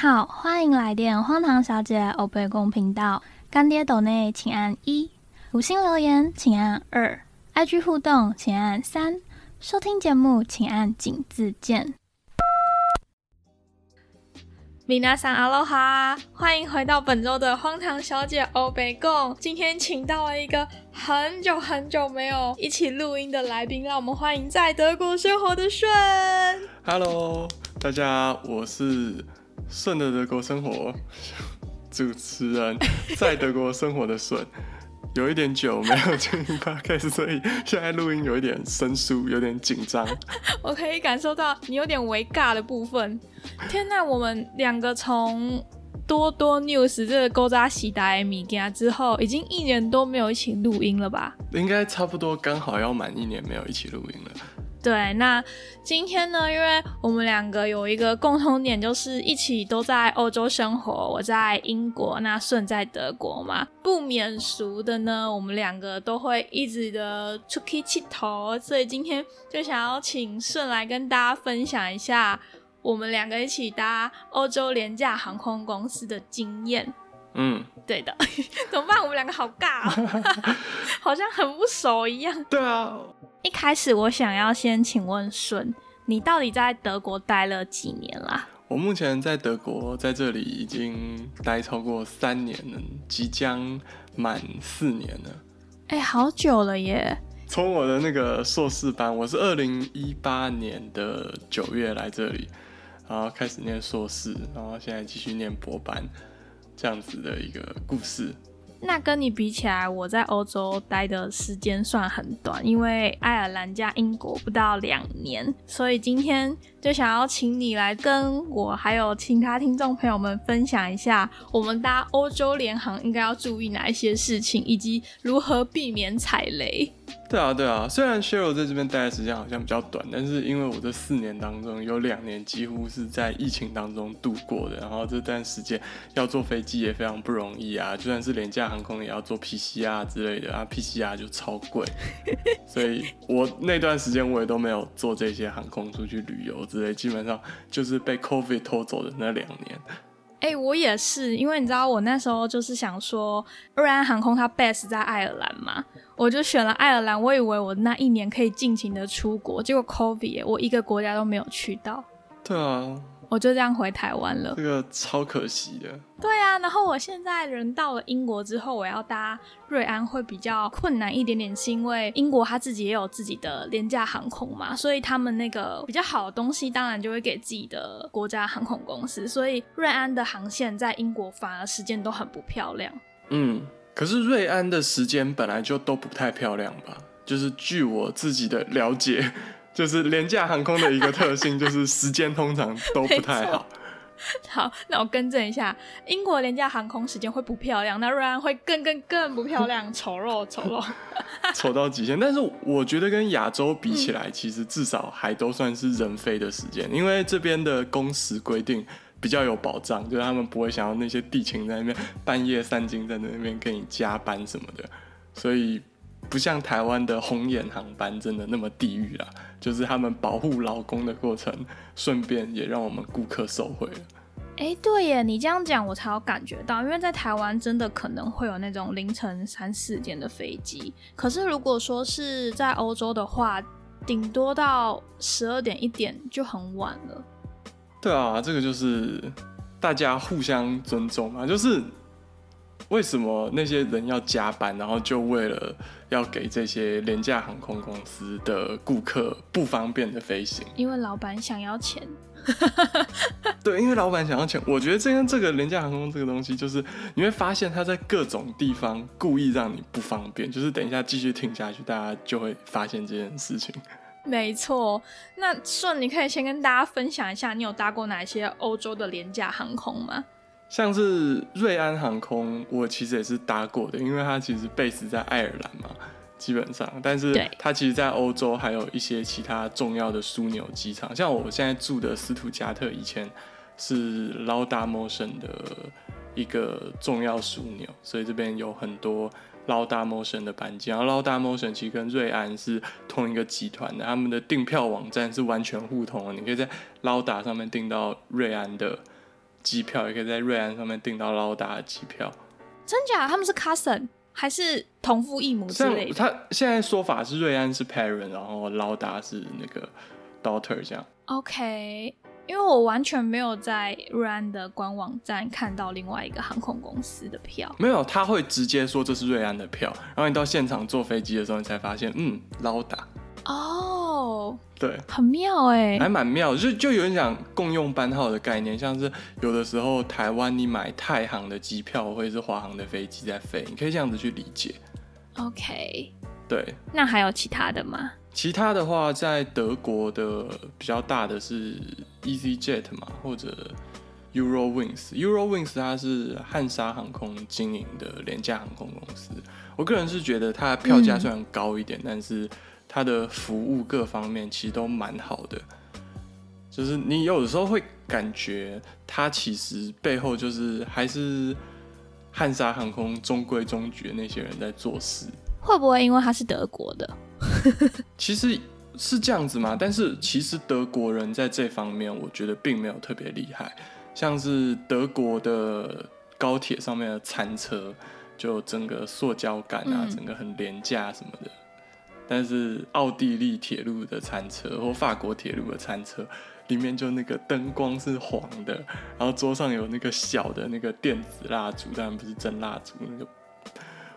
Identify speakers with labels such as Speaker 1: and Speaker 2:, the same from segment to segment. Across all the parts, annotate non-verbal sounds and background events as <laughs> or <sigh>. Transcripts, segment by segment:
Speaker 1: 好，欢迎来电荒唐小姐欧贝公频道。干爹斗内请按一，五星留言请按二，IG 互动请按三，收听节目请按井字键。米娜桑阿罗哈，欢迎回到本周的荒唐小姐欧贝贡。今天请到了一个很久很久没有一起录音的来宾，让我们欢迎在德国生活的顺。
Speaker 2: Hello，大家，我是顺的德国生活 <laughs> 主持人，在德国生活的顺。有一点久没有进 <laughs> podcast，所以现在录音有一点生疏，有点紧张。<laughs>
Speaker 1: 我可以感受到你有点微尬的部分。天呐，我们两个从多多 news 这个勾扎喜达米家之后，已经一年多没有一起录音了吧？
Speaker 2: 应该差不多刚好要满一年没有一起录音了。
Speaker 1: 对，那今天呢，因为我们两个有一个共同点，就是一起都在欧洲生活。我在英国，那顺在德国嘛，不免俗的呢，我们两个都会一直的出去气头，所以今天就想要请顺来跟大家分享一下我们两个一起搭欧洲廉价航空公司的经验。
Speaker 2: 嗯，
Speaker 1: 对的，<laughs> 怎么办？我们两个好尬、哦，<laughs> 好像很不熟一样。
Speaker 2: 对啊，
Speaker 1: 一开始我想要先请问顺，你到底在德国待了几年啦？
Speaker 2: 我目前在德国，在这里已经待超过三年了，即将满四年了。
Speaker 1: 哎、好久了耶！
Speaker 2: 从我的那个硕士班，我是二零一八年的九月来这里，然后开始念硕士，然后现在继续念博班，这样子的一个故事。
Speaker 1: 那跟你比起来，我在欧洲待的时间算很短，因为爱尔兰加英国不到两年，所以今天就想要请你来跟我还有其他听众朋友们分享一下，我们搭欧洲联航应该要注意哪一些事情，以及如何避免踩雷。
Speaker 2: 对啊，对啊，虽然 Cheryl 在这边待的时间好像比较短，但是因为我这四年当中有两年几乎是在疫情当中度过的，然后这段时间要坐飞机也非常不容易啊，就算是廉价航空也要做 PCR 之类的啊，PCR 就超贵，<laughs> 所以我那段时间我也都没有坐这些航空出去旅游之类，基本上就是被 COVID 偷走的那两年。
Speaker 1: 哎、我也是，因为你知道，我那时候就是想说，瑞安航空它 base 在爱尔兰嘛，我就选了爱尔兰。我以为我那一年可以尽情的出国，结果 COVID 我一个国家都没有去到，
Speaker 2: 对啊，
Speaker 1: 我就这样回台湾了
Speaker 2: 这。个超可惜的。
Speaker 1: 对啊，然后我现在人到了英国之后，我要搭瑞安会比较困难一点点，是因为英国它自己也有自己的廉价航空嘛，所以他们那个比较好的东西，当然就会给自己的国家航空公司，所以瑞安的航线在英国反而时间都很不漂亮。
Speaker 2: 嗯，可是瑞安的时间本来就都不太漂亮吧？就是据我自己的了解，就是廉价航空的一个特性，就是时间通常都不太好。<laughs>
Speaker 1: 好，那我更正一下，英国廉价航空时间会不漂亮，那瑞安会更更更不漂亮，丑陋丑陋。<laughs>
Speaker 2: 丑到极限。但是我觉得跟亚洲比起来，其实至少还都算是人飞的时间，因为这边的工时规定比较有保障，就是他们不会想要那些地勤在那边半夜三更在那边给你加班什么的，所以不像台湾的红眼航班真的那么地狱啦。就是他们保护劳工的过程，顺便也让我们顾客受惠了。
Speaker 1: 哎，对耶，你这样讲我才有感觉到，因为在台湾真的可能会有那种凌晨三四点的飞机，可是如果说是在欧洲的话，顶多到十二点一点就很晚了。
Speaker 2: 对啊，这个就是大家互相尊重嘛。就是为什么那些人要加班，然后就为了要给这些廉价航空公司的顾客不方便的飞行？
Speaker 1: 因为老板想要钱。<laughs>
Speaker 2: 对，因为老板想要钱。我觉得这跟这个廉价航空这个东西，就是你会发现他在各种地方故意让你不方便。就是等一下继续听下去，大家就会发现这件事情。
Speaker 1: 没错，那顺，你可以先跟大家分享一下，你有搭过哪些欧洲的廉价航空吗？
Speaker 2: 像是瑞安航空，我其实也是搭过的，因为它其实 base 在爱尔兰嘛，基本上，但是它其实，在欧洲还有一些其他重要的枢纽机场，像我现在住的斯图加特，以前是 Lauda Motion 的一个重要枢纽，所以这边有很多 Lauda Motion 的班机，然后 Lauda Motion 其实跟瑞安是同一个集团的，他们的订票网站是完全互通的，你可以在 Lauda 上面订到瑞安的机票，也可以在瑞安上面订到劳达的机票。
Speaker 1: 真假？他们是 cousin 还是同父异母之类的？
Speaker 2: 他现在说法是瑞安是 parent，然后劳达是那个 daughter 这样。
Speaker 1: OK，因为我完全没有在瑞安的官网站看到另外一个航空公司的票。
Speaker 2: 没有，他会直接说这是瑞安的票，然后你到现场坐飞机的时候，你才发现，嗯，劳达。
Speaker 1: 哦，
Speaker 2: 对，
Speaker 1: 很妙哎，
Speaker 2: 还蛮妙，就就有人讲共用班号的概念，像是有的时候台湾你买太行的机票，或者是华航的飞机在飞，你可以这样子去理解。
Speaker 1: OK，
Speaker 2: 对，
Speaker 1: 那还有其他的吗？
Speaker 2: 其他的话，在德国的比较大的是 EasyJet 嘛，或者 Eurowings。Eurowings 它是汉莎航空经营的廉价航空公司，我个人是觉得它的票价虽然高一点，但是它的服务各方面其实都蛮好的，就是你有的时候会感觉它其实背后就是还是汉莎航空中规中矩的那些人在做事。
Speaker 1: 会不会因为它是德国的？<laughs>
Speaker 2: 其实是这样子嘛，但是其实德国人在这方面，我觉得并没有特别厉害。像是德国的高铁上面的餐车，就整个塑胶感啊，整个很廉价什么的。但是奥地利铁路的餐车或法国铁路的餐车，里面就那个灯光是黄的，然后桌上有那个小的那个电子蜡烛，当然不是真蜡烛，那个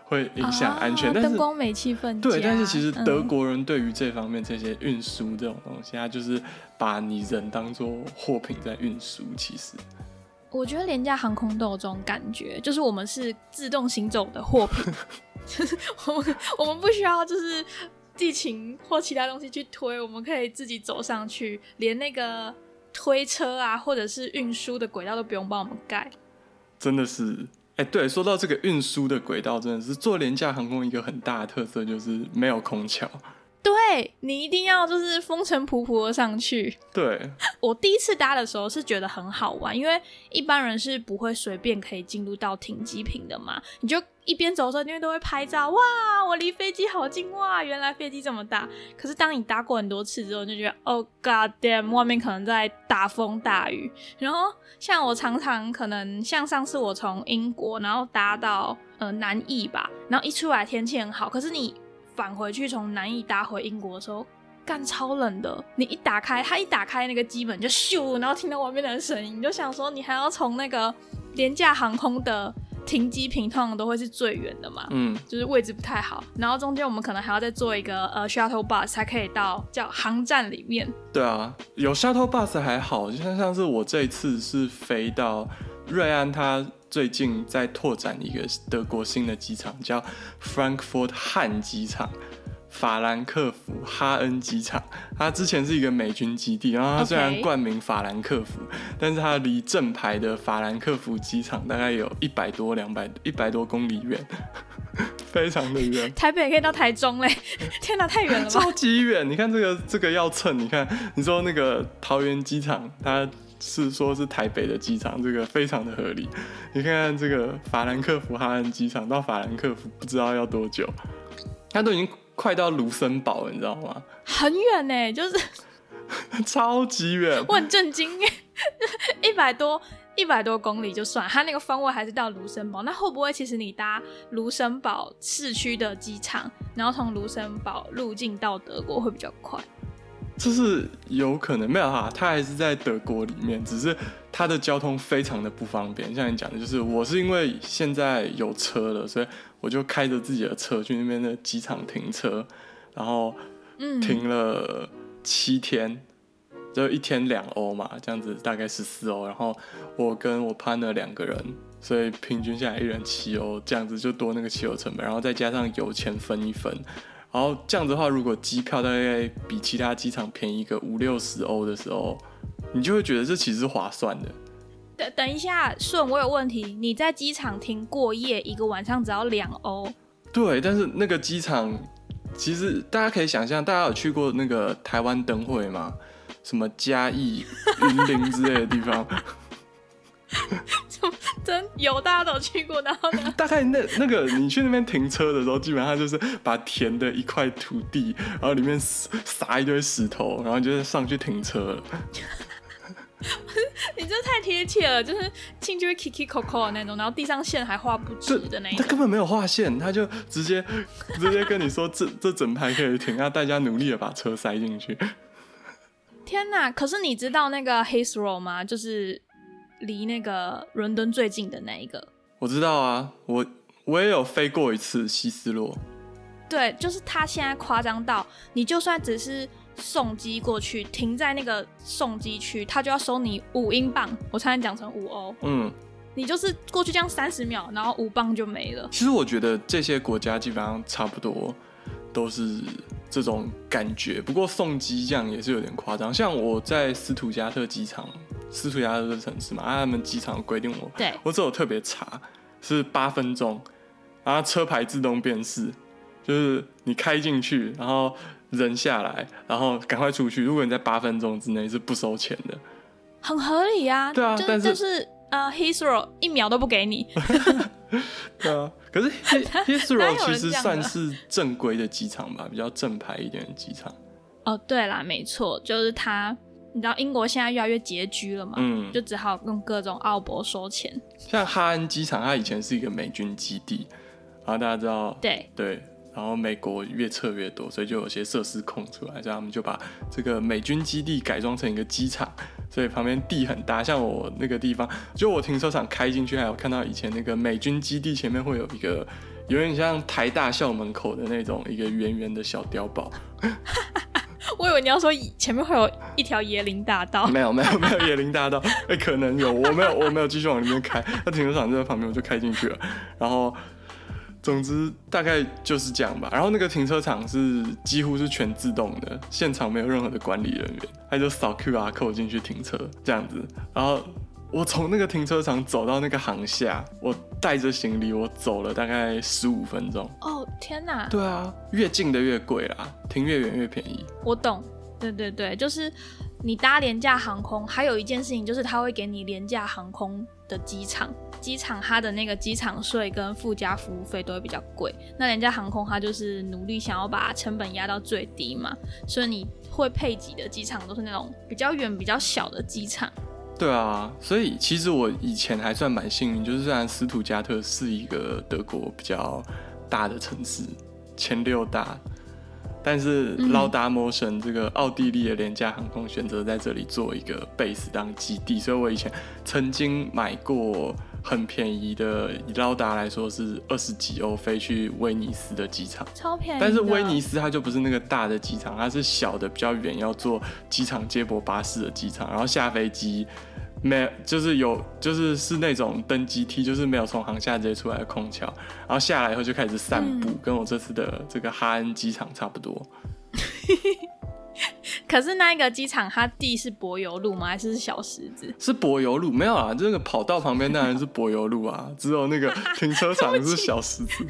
Speaker 2: 会影响安全。但是
Speaker 1: 灯光美气氛
Speaker 2: 对，但是其实德国人对于这方面这些运输这种东西，他就是把你人当做货品在运输。其实
Speaker 1: 我觉得廉价航空都有这种感觉，就是我们是自动行走的货品，<laughs> 就是我们我们不需要就是。地勤或其他东西去推，我们可以自己走上去，连那个推车啊，或者是运输的轨道都不用帮我们盖。
Speaker 2: 真的是，哎，对，说到这个运输的轨道，真的是做廉价航空一个很大的特色，就是没有空桥。
Speaker 1: 对你一定要就是风尘仆仆的上去。
Speaker 2: 对，<laughs>
Speaker 1: 我第一次搭的时候是觉得很好玩，因为一般人是不会随便可以进入到停机坪的嘛，你就一边走的时候，因为都会拍照，哇，我离飞机好近，哇，原来飞机这么大。可是当你搭过很多次之后，你就觉得，Oh God damn，外面可能在大风大雨。然后像我常常可能像上次我从英国然后搭到呃南翼吧，然后一出来天气很好，可是你。返回去从南艺搭回英国的时候，干超冷的。你一打开，它一打开那个机门就咻，然后听到外面的声音，你就想说你还要从那个廉价航空的停机坪，通常都会是最远的嘛，嗯，就是位置不太好。然后中间我们可能还要再坐一个呃 shuttle bus 才可以到叫航站里面。
Speaker 2: 对啊，有 shuttle bus 还好，就像像是我这一次是飞到瑞安，它。最近在拓展一个德国新的机场，叫 Frankfurt 汉机场，法兰克福哈恩机场。它之前是一个美军基地，然后它虽然冠名法兰克福，但是它离正牌的法兰克福机场大概有一百多、两百、一百多公里远，<laughs> 非常的远。
Speaker 1: 台北可以到台中嘞，<laughs> 天哪，太远了吧？
Speaker 2: 超级远！你看这个，这个要蹭。你看，你说那个桃园机场，它。是说，是台北的机场，这个非常的合理。你看看这个法兰克福哈恩机场到法兰克福不知道要多久，它都已经快到卢森堡了，你知道吗？
Speaker 1: 很远呢，就是 <laughs>
Speaker 2: 超级远。
Speaker 1: 我很震惊，一百多一百多公里就算，它那个方位还是到卢森堡。那会不会其实你搭卢森堡市区的机场，然后从卢森堡入境到德国会比较快？
Speaker 2: 这是有可能没有哈，他还是在德国里面，只是他的交通非常的不方便。像你讲的，就是我是因为现在有车了，所以我就开着自己的车去那边的机场停车，然后停了七天，就一天两欧嘛，这样子大概十四欧。然后我跟我 partner 两个人，所以平均下来一人七欧，这样子就多那个汽油成本，然后再加上油钱分一分。然后这样子的话，如果机票大概比其他机场便宜个五六十欧的时候，你就会觉得这其实是划算的。
Speaker 1: 等等一下，顺，我有问题。你在机场停过夜，一个晚上只要两欧。
Speaker 2: 对，但是那个机场其实大家可以想象，大家有去过那个台湾灯会吗？什么嘉义、云林之类的地方。<laughs>
Speaker 1: 真有，大家都去过，然后呢？
Speaker 2: 大概那那个你去那边停车的时候，基本上就是把田的一块土地，然后里面撒一堆石头，然后就是上去停车了。<laughs>
Speaker 1: 你这太贴切了，就是进去会 kiki coco 的那种，然后地上线还画不直的那一种。
Speaker 2: 他根本没有画线，他就直接直接跟你说这这整排可以停，让大家努力的把车塞进去。
Speaker 1: 天哪！可是你知道那个 Heathrow 吗？就是离那个伦敦最近的那一个。
Speaker 2: 我知道啊，我我也有飞过一次希斯洛。
Speaker 1: 对，就是他现在夸张到，你就算只是送机过去，停在那个送机区，他就要收你五英镑，我差点讲成五欧。嗯，你就是过去这样三十秒，然后五磅就没了。
Speaker 2: 其实我觉得这些国家基本上差不多都是这种感觉，不过送机这样也是有点夸张。像我在斯图加特机场，斯图亚特的城市嘛，他们机场规定我，
Speaker 1: 对
Speaker 2: 我只有特别查，是八分钟，然后车牌自动辨识。就是你开进去，然后人下来，然后赶快出去。如果你在八分钟之内是不收钱的，
Speaker 1: 很合理啊。
Speaker 2: 对啊，但是就
Speaker 1: 是呃，Heathrow 一秒都不给你。<laughs>
Speaker 2: 对啊，可是 <laughs> Heathrow 其实算是正规的机场吧，比较正牌一点的机场。
Speaker 1: 哦，对啦，没错，就是它。你知道英国现在越来越拮据了嘛？嗯，就只好用各种奥博收钱。
Speaker 2: 像哈恩机场，它以前是一个美军基地，然后大家知道，
Speaker 1: 对
Speaker 2: 对。然后美国越撤越多，所以就有些设施空出来，所以他们就把这个美军基地改装成一个机场，所以旁边地很大。像我那个地方，就我停车场开进去，还有看到以前那个美军基地前面会有一个有点像台大校门口的那种一个圆圆的小碉堡。
Speaker 1: 我以为你要说前面会有一条椰林大道，
Speaker 2: 没有没有没有椰林大道，哎，可能有，我没有我没有继续往里面开，那停车场就在旁边，我就开进去了，然后。总之大概就是这样吧。然后那个停车场是几乎是全自动的，现场没有任何的管理人员，他就扫 QR code 进去停车这样子。然后我从那个停车场走到那个航下，我带着行李，我走了大概十五分钟。
Speaker 1: 哦天哪！
Speaker 2: 对啊，越近的越贵啦，停越远越便宜。
Speaker 1: 我懂，对对对，就是你搭廉价航空，还有一件事情就是他会给你廉价航空的机场。机场它的那个机场税跟附加服务费都会比较贵，那廉价航空它就是努力想要把成本压到最低嘛，所以你会配给的机场都是那种比较远、比较小的机场。
Speaker 2: 对啊，所以其实我以前还算蛮幸运，就是虽然斯图加特是一个德国比较大的城市，前六大，但是劳达摩省这个奥地利的廉价航空选择在这里做一个 base 当基地，所以我以前曾经买过。很便宜的，以劳达来说是二十几欧飞去威尼斯的机场，
Speaker 1: 超便宜。
Speaker 2: 但是威尼斯它就不是那个大的机场，它是小的比较远，要坐机场接驳巴士的机场。然后下飞机没，就是有，就是是那种登机梯，就是没有从航下直接出来的空桥。然后下来以后就开始散步，跟我这次的这个哈恩机场差不多。<laughs> <laughs>
Speaker 1: 可是那一个机场，它地是柏油路吗？还是小石子？
Speaker 2: 是柏油路，没有啊，这个跑道旁边当然是柏油路啊，只有那个 <laughs> 停车场是小石子。<laughs>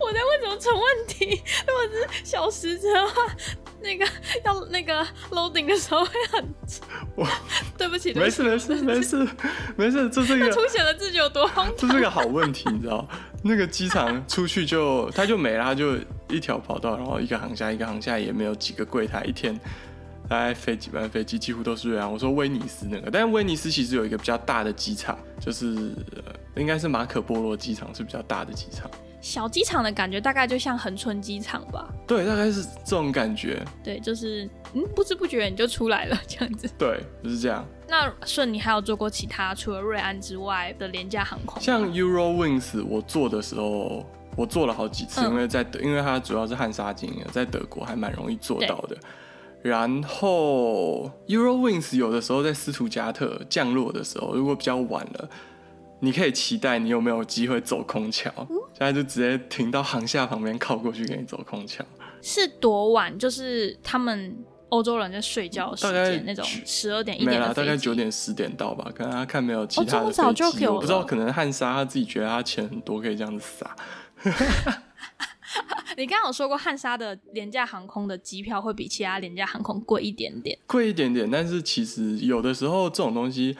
Speaker 1: 我在问什么蠢问题？如果是小石子的话，那个要那个 loading 的时候会很……我对不起，
Speaker 2: 没事没事没事没事，这是一个
Speaker 1: 凸显了自己有多荒
Speaker 2: 这是个好问题，你知道？那个机场出去就他就没了，他就一条跑道，然后一个航下一个航下，也没有几个柜台，一天大概飞几班飞机，几乎都是这样。我说威尼斯那个，但是威尼斯其实有一个比较大的机场，就是应该是马可波罗机场是比较大的机场。
Speaker 1: 小机场的感觉大概就像恒春机场吧？
Speaker 2: 对，大概是这种感觉。
Speaker 1: 对，就是嗯，不知不觉你就出来了这样子。<laughs>
Speaker 2: 对，就是这样。
Speaker 1: 那顺，你还有做过其他除了瑞安之外的廉价航空？
Speaker 2: 像 Eurowings，我做的时候，我做了好几次，因为在德，因为它主要是汉莎经营，在德国还蛮容易做到的。然后 Eurowings 有的时候在斯图加特降落的时候，如果比较晚了，你可以期待你有没有机会走空桥，现在就直接停到航厦旁边靠过去给你走空桥。
Speaker 1: 是多晚？就是他们。欧洲人在睡觉时间那种十二点一点
Speaker 2: 啦大概九点十点到吧。可能他看没有其他的飞机，我不知道。可能汉莎他自己觉得他钱很多，可以这样子撒。<laughs>
Speaker 1: 你刚刚有说过汉莎的廉价航空的机票会比其他廉价航空贵一点点，
Speaker 2: 贵一点点。但是其实有的时候这种东西，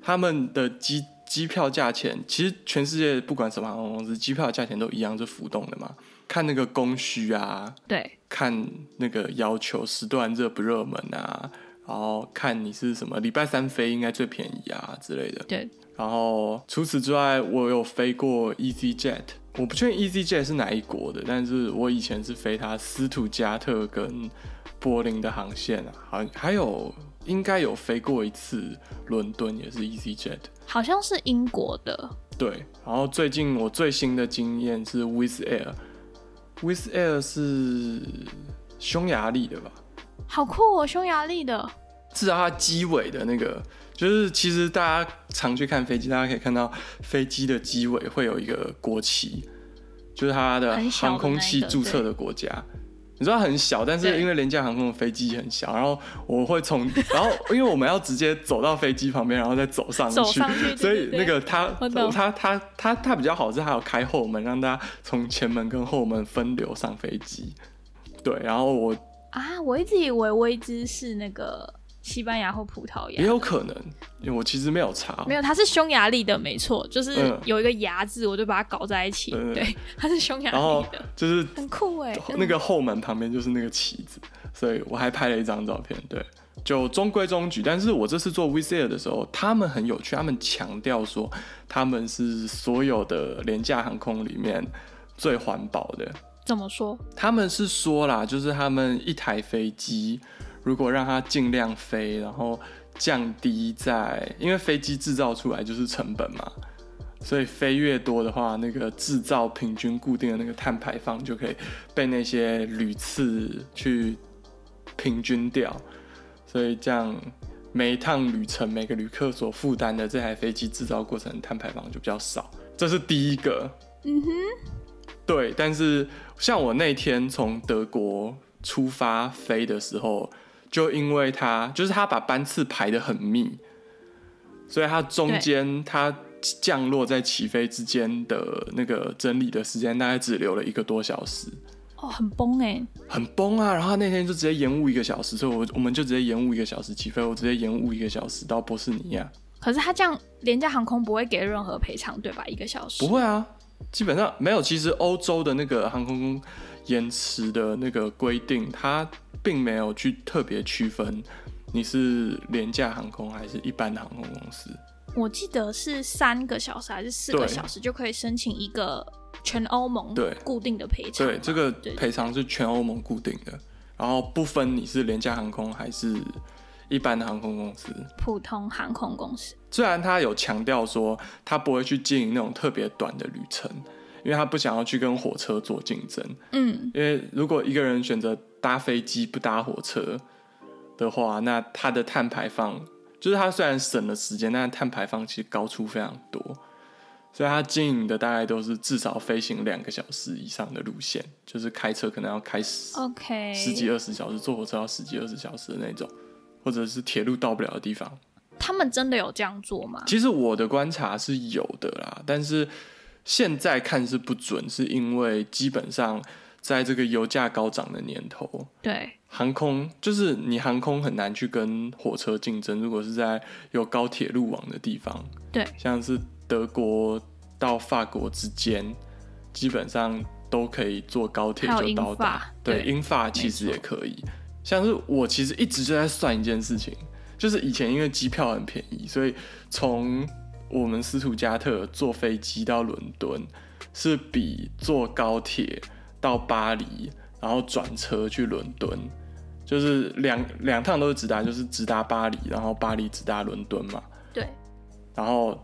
Speaker 2: 他们的机机票价钱，其实全世界不管什么航空公司，机票价钱都一样是浮动的嘛。看那个供需啊，
Speaker 1: 对，
Speaker 2: 看那个要求时段热不热门啊，然后看你是什么礼拜三飞应该最便宜啊之类的。
Speaker 1: 对，
Speaker 2: 然后除此之外，我有飞过 EasyJet，我不确定 EasyJet 是哪一国的，但是我以前是飞它斯图加特跟柏林的航线啊，好还有应该有飞过一次伦敦，也是 EasyJet。
Speaker 1: 好像是英国的。
Speaker 2: 对，然后最近我最新的经验是 With Air，With Air 是匈牙利的吧？
Speaker 1: 好酷哦，匈牙利的。
Speaker 2: 至少它机尾的那个，就是其实大家常去看飞机，大家可以看到飞机的机尾会有一个国旗，就是它的航空器注册的国家。你知道很小，但是因为廉价航空的飞机很小，然后我会从，<laughs> 然后因为我们要直接走到飞机旁边，然后再走上去，所以那个它它它它它比较好是还有开后门，让大家从前门跟后门分流上飞机。对，然后我
Speaker 1: 啊，我一直以为威兹是那个。西班牙或葡萄牙
Speaker 2: 也有可能，因为我其实没有查。
Speaker 1: 没有，它是匈牙利的，没错，就是有一个牙字，我就把它搞在一起。对，它是匈牙利的，
Speaker 2: 就是
Speaker 1: 很酷哎。
Speaker 2: 那个后门旁边就是那个旗子，所以我还拍了一张照片。对，就中规中矩。但是我这次做 v c a 的时候，他们很有趣，他们强调说他们是所有的廉价航空里面最环保的。
Speaker 1: 怎么说？
Speaker 2: 他们是说啦，就是他们一台飞机。如果让它尽量飞，然后降低在，因为飞机制造出来就是成本嘛，所以飞越多的话，那个制造平均固定的那个碳排放就可以被那些屡次去平均掉，所以这样每一趟旅程每个旅客所负担的这台飞机制造过程碳排放就比较少，这是第一个。嗯哼，对，但是像我那天从德国出发飞的时候。就因为他就是他把班次排的很密，所以它中间它降落在起飞之间的那个整理的时间大概只留了一个多小时。
Speaker 1: 哦，很崩哎，
Speaker 2: 很崩啊！然后那天就直接延误一个小时，所以我我们就直接延误一个小时起飞，我直接延误一个小时到波士尼亚。
Speaker 1: 可是他这样廉价航空不会给任何赔偿对吧？一个小时
Speaker 2: 不会啊，基本上没有。其实欧洲的那个航空延迟的那个规定，它。并没有去特别区分你是廉价航空还是一般的航空公司。
Speaker 1: 我记得是三个小时还是四个小时就可以申请一个全欧盟对固定的赔偿。
Speaker 2: 对，这个赔偿是全欧盟固定的，然后不分你是廉价航空还是一般的航空公司。
Speaker 1: 普通航空公司
Speaker 2: 虽然他有强调说他不会去经营那种特别短的旅程，因为他不想要去跟火车做竞争。嗯，因为如果一个人选择。搭飞机不搭火车的话，那他的碳排放就是他虽然省了时间，但是碳排放其实高出非常多。所以他经营的大概都是至少飞行两个小时以上的路线，就是开车可能要开十
Speaker 1: OK
Speaker 2: 十几二十小时，坐火车要十几二十小时的那种，或者是铁路到不了的地方。
Speaker 1: 他们真的有这样做吗？
Speaker 2: 其实我的观察是有的啦，但是现在看是不准，是因为基本上。在这个油价高涨的年头，
Speaker 1: 对
Speaker 2: 航空就是你航空很难去跟火车竞争。如果是在有高铁路网的地方，
Speaker 1: 对，
Speaker 2: 像是德国到法国之间，基本上都可以坐高铁就到达。对，英法其实也可以。像是我其实一直就在算一件事情，就是以前因为机票很便宜，所以从我们斯图加特坐飞机到伦敦是比坐高铁。到巴黎，然后转车去伦敦，就是两两趟都是直达，就是直达巴黎，然后巴黎直达伦敦嘛。
Speaker 1: 对。
Speaker 2: 然后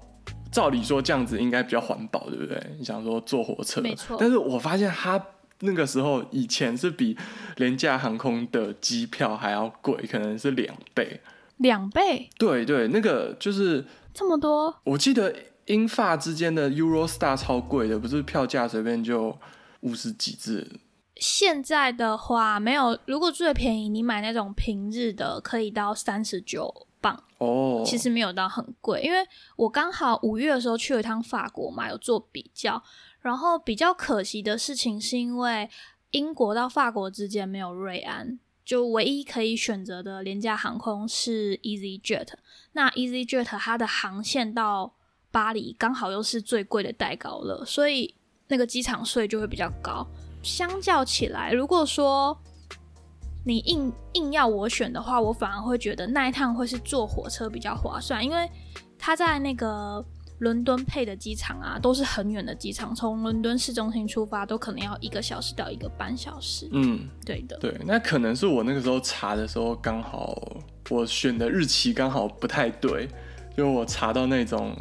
Speaker 2: 照理说这样子应该比较环保，对不对？你想说坐火车，
Speaker 1: 没错。
Speaker 2: 但是我发现他那个时候以前是比廉价航空的机票还要贵，可能是两倍。
Speaker 1: 两倍？
Speaker 2: 对对，那个就是
Speaker 1: 这么多。
Speaker 2: 我记得英法之间的 Eurostar 超贵的，不是票价随便就。五十几字。
Speaker 1: 现在的话没有，如果最便宜，你买那种平日的，可以到三十九磅哦。其实没有到很贵，因为我刚好五月的时候去了一趟法国嘛，有做比较。然后比较可惜的事情是因为英国到法国之间没有瑞安，就唯一可以选择的廉价航空是 EasyJet。那 EasyJet 它的航线到巴黎刚好又是最贵的戴高乐，所以。那个机场税就会比较高，相较起来，如果说你硬硬要我选的话，我反而会觉得那一趟会是坐火车比较划算，因为它在那个伦敦配的机场啊，都是很远的机场，从伦敦市中心出发都可能要一个小时到一个半小时。
Speaker 2: 嗯，
Speaker 1: 对的，
Speaker 2: 对，那可能是我那个时候查的时候刚好我选的日期刚好不太对，因为我查到那种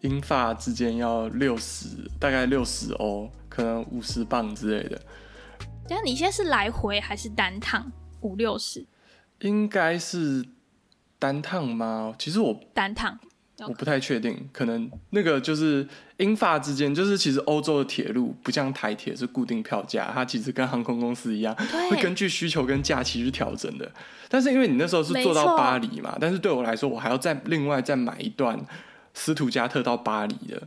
Speaker 2: 英法之间要六十，大概六十欧，可能五十磅之类的。
Speaker 1: 但你现在是来回还是单趟？五六十？
Speaker 2: 应该是单趟吗？其实我
Speaker 1: 单趟，
Speaker 2: 我不太确定，可能那个就是英法之间，就是其实欧洲的铁路不像台铁是固定票价，它其实跟航空公司一样，会根据需求跟假期去调整的。但是因为你那时候是坐到巴黎嘛，但是对我来说，我还要再另外再买一段斯图加特到巴黎的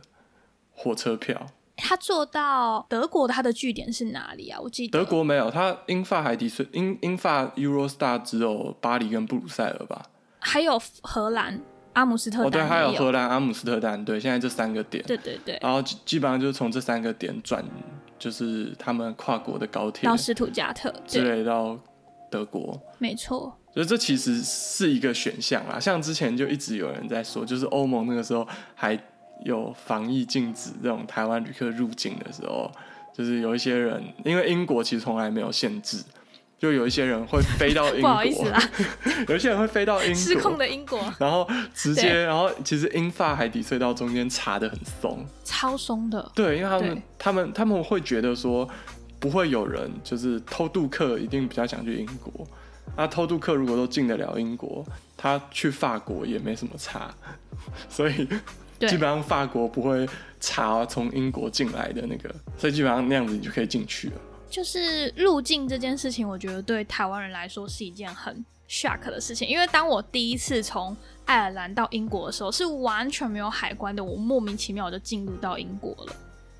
Speaker 2: 火车票。
Speaker 1: 他坐到德国的，他的据点是哪里啊？我记
Speaker 2: 得德国没有，他英法海底隧英英法 Eurostar 只有巴黎跟布鲁塞尔吧？
Speaker 1: 还有荷兰阿姆斯特丹，哦
Speaker 2: 对，还
Speaker 1: 有
Speaker 2: 荷兰阿姆斯特丹，对，现在这三个点，
Speaker 1: 对对对，
Speaker 2: 然后基本上就是从这三个点转，就是他们跨国的高铁
Speaker 1: 到斯图加特
Speaker 2: 之类到德国，
Speaker 1: 没错，
Speaker 2: 所以这其实是一个选项啦。像之前就一直有人在说，就是欧盟那个时候还。有防疫禁止这种台湾旅客入境的时候，就是有一些人，因为英国其实从来没有限制，就有一些人会飞到 <laughs> 英国，不
Speaker 1: 好意思啦，<laughs>
Speaker 2: 有一些人会飞到英国，
Speaker 1: 失控的英国，
Speaker 2: 然后直接，然后其实英法海底隧道中间查的很松，
Speaker 1: 超松的，
Speaker 2: 对，因为他们他们他们会觉得说不会有人就是偷渡客一定比较想去英国，那偷渡客如果都进得了英国，他去法国也没什么差，<laughs> 所以。基本上法国不会查从英国进来的那个，所以基本上那样子你就可以进去了。
Speaker 1: 就是入境这件事情，我觉得对台湾人来说是一件很 shock 的事情，因为当我第一次从爱尔兰到英国的时候，是完全没有海关的，我莫名其妙就进入到英国了，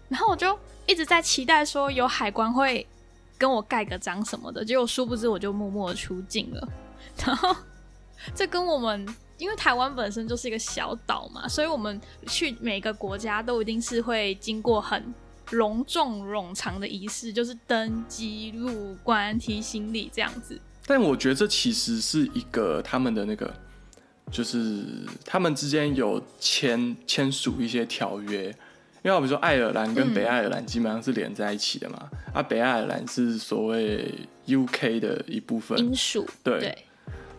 Speaker 1: 然后我就一直在期待说有海关会跟我盖个章什么的，结果殊不知我就默默出境了，然后这跟我们。因为台湾本身就是一个小岛嘛，所以我们去每个国家都一定是会经过很隆重冗长的仪式，就是登机、入关、提行李这样子。
Speaker 2: 但我觉得这其实是一个他们的那个，就是他们之间有签签署一些条约，因为比如说爱尔兰跟北爱尔兰基本上是连在一起的嘛，啊，北爱尔兰是所谓 UK 的一部分，
Speaker 1: 英属对。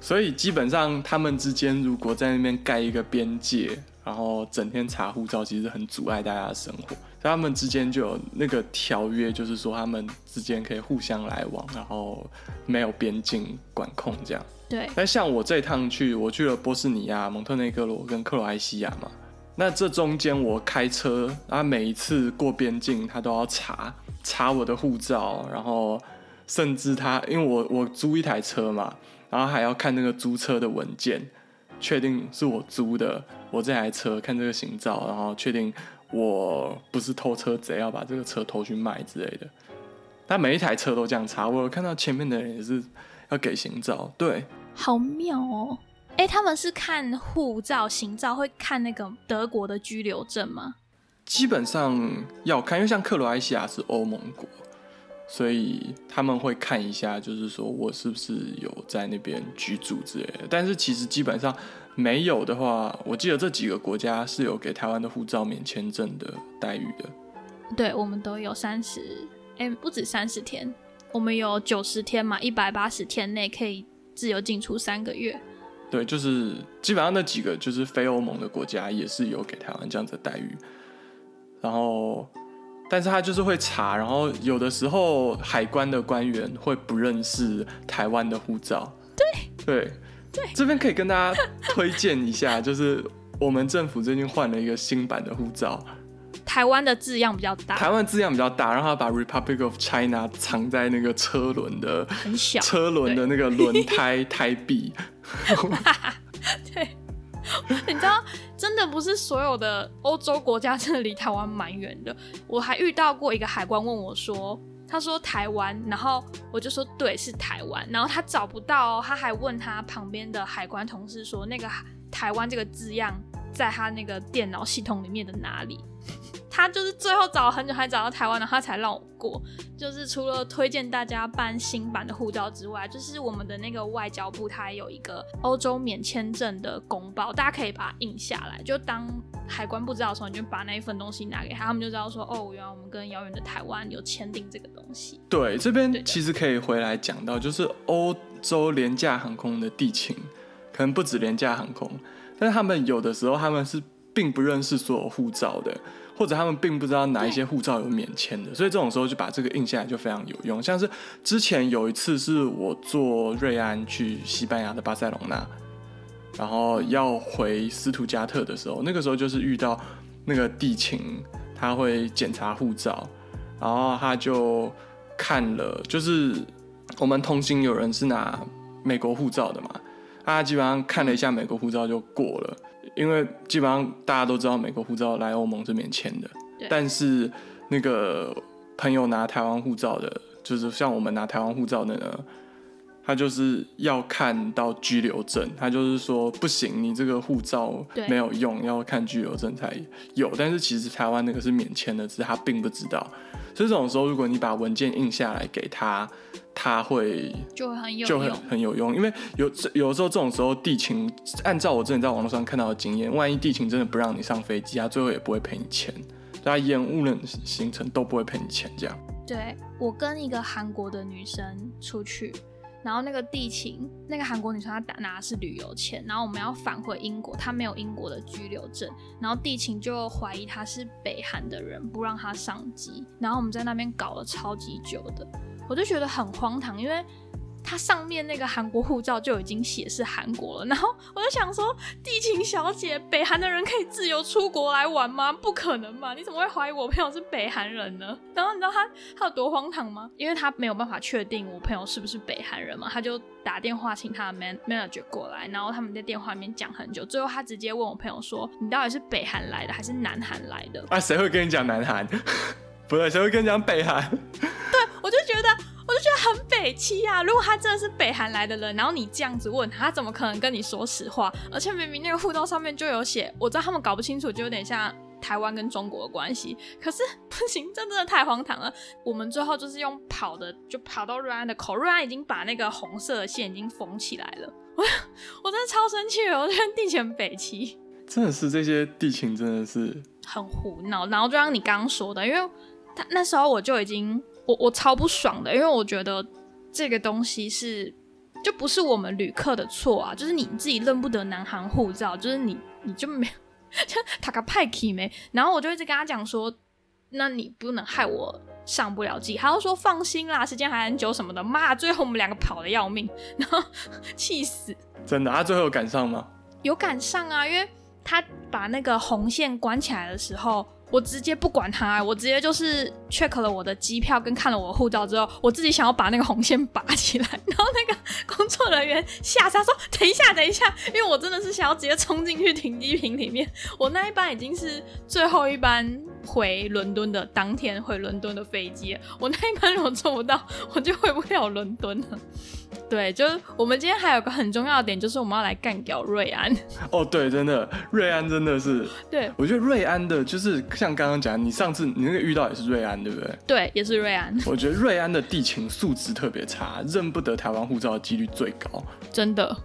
Speaker 2: 所以基本上，他们之间如果在那边盖一个边界，然后整天查护照，其实很阻碍大家的生活。他们之间就有那个条约，就是说他们之间可以互相来往，然后没有边境管控这样。
Speaker 1: 对。
Speaker 2: 但像我这趟去，我去了波斯尼亚、蒙特内哥罗跟克罗埃西亚嘛，那这中间我开车，啊，每一次过边境，他都要查查我的护照，然后甚至他因为我我租一台车嘛。然后还要看那个租车的文件，确定是我租的，我这台车看这个行照，然后确定我不是偷车贼，要把这个车偷去卖之类的。但每一台车都这样查，我有看到前面的人也是要给行照，对，
Speaker 1: 好妙哦。哎，他们是看护照、行照，会看那个德国的居留证吗？
Speaker 2: 基本上要看，因为像克罗埃西亚是欧盟国。所以他们会看一下，就是说我是不是有在那边居住之类的。但是其实基本上没有的话，我记得这几个国家是有给台湾的护照免签证的待遇的。
Speaker 1: 对，我们都有三十，哎，不止三十天，我们有九十天嘛，一百八十天内可以自由进出三个月。
Speaker 2: 对，就是基本上那几个就是非欧盟的国家也是有给台湾这样子的待遇，然后。但是他就是会查，然后有的时候海关的官员会不认识台湾的护照。
Speaker 1: 对
Speaker 2: 对
Speaker 1: 对，
Speaker 2: 这边可以跟大家推荐一下，就是我们政府最近换了一个新版的护照，
Speaker 1: 台湾的字样比较大，
Speaker 2: 台湾字样比较大，然后把 Republic of China 藏在那个车轮的
Speaker 1: 很小
Speaker 2: 车轮的那个轮胎 <laughs> 胎壁。
Speaker 1: 对。你知道，真的不是所有的欧洲国家真的离台湾蛮远的。我还遇到过一个海关问我说：“他说台湾，然后我就说对，是台湾。然后他找不到，他还问他旁边的海关同事说，那个台湾这个字样在他那个电脑系统里面的哪里？他就是最后找了很久，还找到台湾，然后他才让我过。就是除了推荐大家办新版的护照之外，就是我们的那个外交部，它有一个欧洲免签证的公报，大家可以把它印下来，就当海关不知道的时候，你就把那一份东西拿给他，他们就知道说，哦，原来我们跟遥远的台湾有签订这个东西。
Speaker 2: 对，这边其实可以回来讲到，就是欧洲廉价航空的地勤，可能不止廉价航空，但是他们有的时候他们是并不认识所有护照的，或者他们并不知道哪一些护照有免签的，所以这种时候就把这个印下来就非常有用。像是之前有一次是我坐瑞安去西班牙的巴塞隆纳，然后要回斯图加特的时候，那个时候就是遇到那个地勤，他会检查护照，然后他就看了，就是我们同行有人是拿美国护照的嘛，他基本上看了一下美国护照就过了，因为基本上大家都知道美国护照来欧盟是免签的，但是那个朋友拿台湾护照的，就是像我们拿台湾护照的呢。他就是要看到居留证，他就是说不行，你这个护照没有用，要看居留证才有。但是其实台湾那个是免签的，只是他并不知道。所以这种时候，如果你把文件印下来给他，他会
Speaker 1: 就会很有
Speaker 2: 就很。很有用，因为有有的时候这种时候地勤，按照我之前在网络上看到的经验，万一地勤真的不让你上飞机，他最后也不会赔你钱，他延误了行程都不会赔你钱，这样。
Speaker 1: 对我跟一个韩国的女生出去，然后那个地勤，那个韩国女生她打拿的是旅游签，然后我们要返回英国，她没有英国的居留证，然后地勤就怀疑她是北韩的人，不让她上机，然后我们在那边搞了超级久的，我就觉得很荒唐，因为。她上面那个韩国护照就已经写是韩国了，然后我就想说，地勤小姐，北韩的人可以自由出国来玩吗？不可能嘛！你怎么会怀疑我朋友是北韩人呢？然后你知道他他有多荒唐吗？因为他没有办法确定我朋友是不是北韩人嘛，他就打电话请他的 man manager 过来，然后他们在电话里面讲很久，最后他直接问我朋友说：“你到底是北韩来的还是南韩来的
Speaker 2: 啊，谁会跟你讲南韩？<laughs> 不对，谁会跟你讲北韩？？” <laughs>
Speaker 1: 我就觉得。我就觉得很北欺啊！如果他真的是北韩来的人，然后你这样子问他，他怎么可能跟你说实话？而且明明那个护照上面就有写，我知道他们搞不清楚，就有点像台湾跟中国的关系。可是不行，这真的太荒唐了。我们最后就是用跑的，就跑到瑞安的口，瑞安已经把那个红色的线已经缝起来了。我我真的超生气了，我觉得地前北七
Speaker 2: 真的是这些地勤真的是
Speaker 1: 很胡闹。然后就像你刚刚说的，因为他那时候我就已经我我超不爽的，因为我觉得这个东西是就不是我们旅客的错啊，就是你自己认不得南航护照，就是你你就没有就塔卡派 k 没，然后我就一直跟他讲说，那你不能害我上不了机，他就说放心啦，时间还很久什么的，妈，最后我们两个跑的要命，然后 <laughs> 气死。
Speaker 2: 真的。他、最后有赶上吗？
Speaker 1: 有赶上啊，因为他把那个红线关起来的时候，我直接不管他，我直接就是 check 了我的机票跟看了我的护照之后，我自己想要把那个红线拔起来，然后那个工作人员吓他说：“等一下，等一下！”因为我真的是想要直接冲进去停机坪里面。我那一班已经是最后一班回伦敦的当天回伦敦的飞机，我那一班如果做不到，我就回不了伦敦了。<laughs> 对，就是我们今天还有个很重要的点，就是我们要来干掉瑞安。
Speaker 2: 哦，对，真的，瑞安真的是，
Speaker 1: 对
Speaker 2: 我觉得瑞安的就是像刚刚讲，你上次你那个遇到也是瑞安，对不对？
Speaker 1: 对，也是瑞安，
Speaker 2: 我觉得瑞安的地勤素质特别差，认不得台湾护照的几率最高。
Speaker 1: 真的。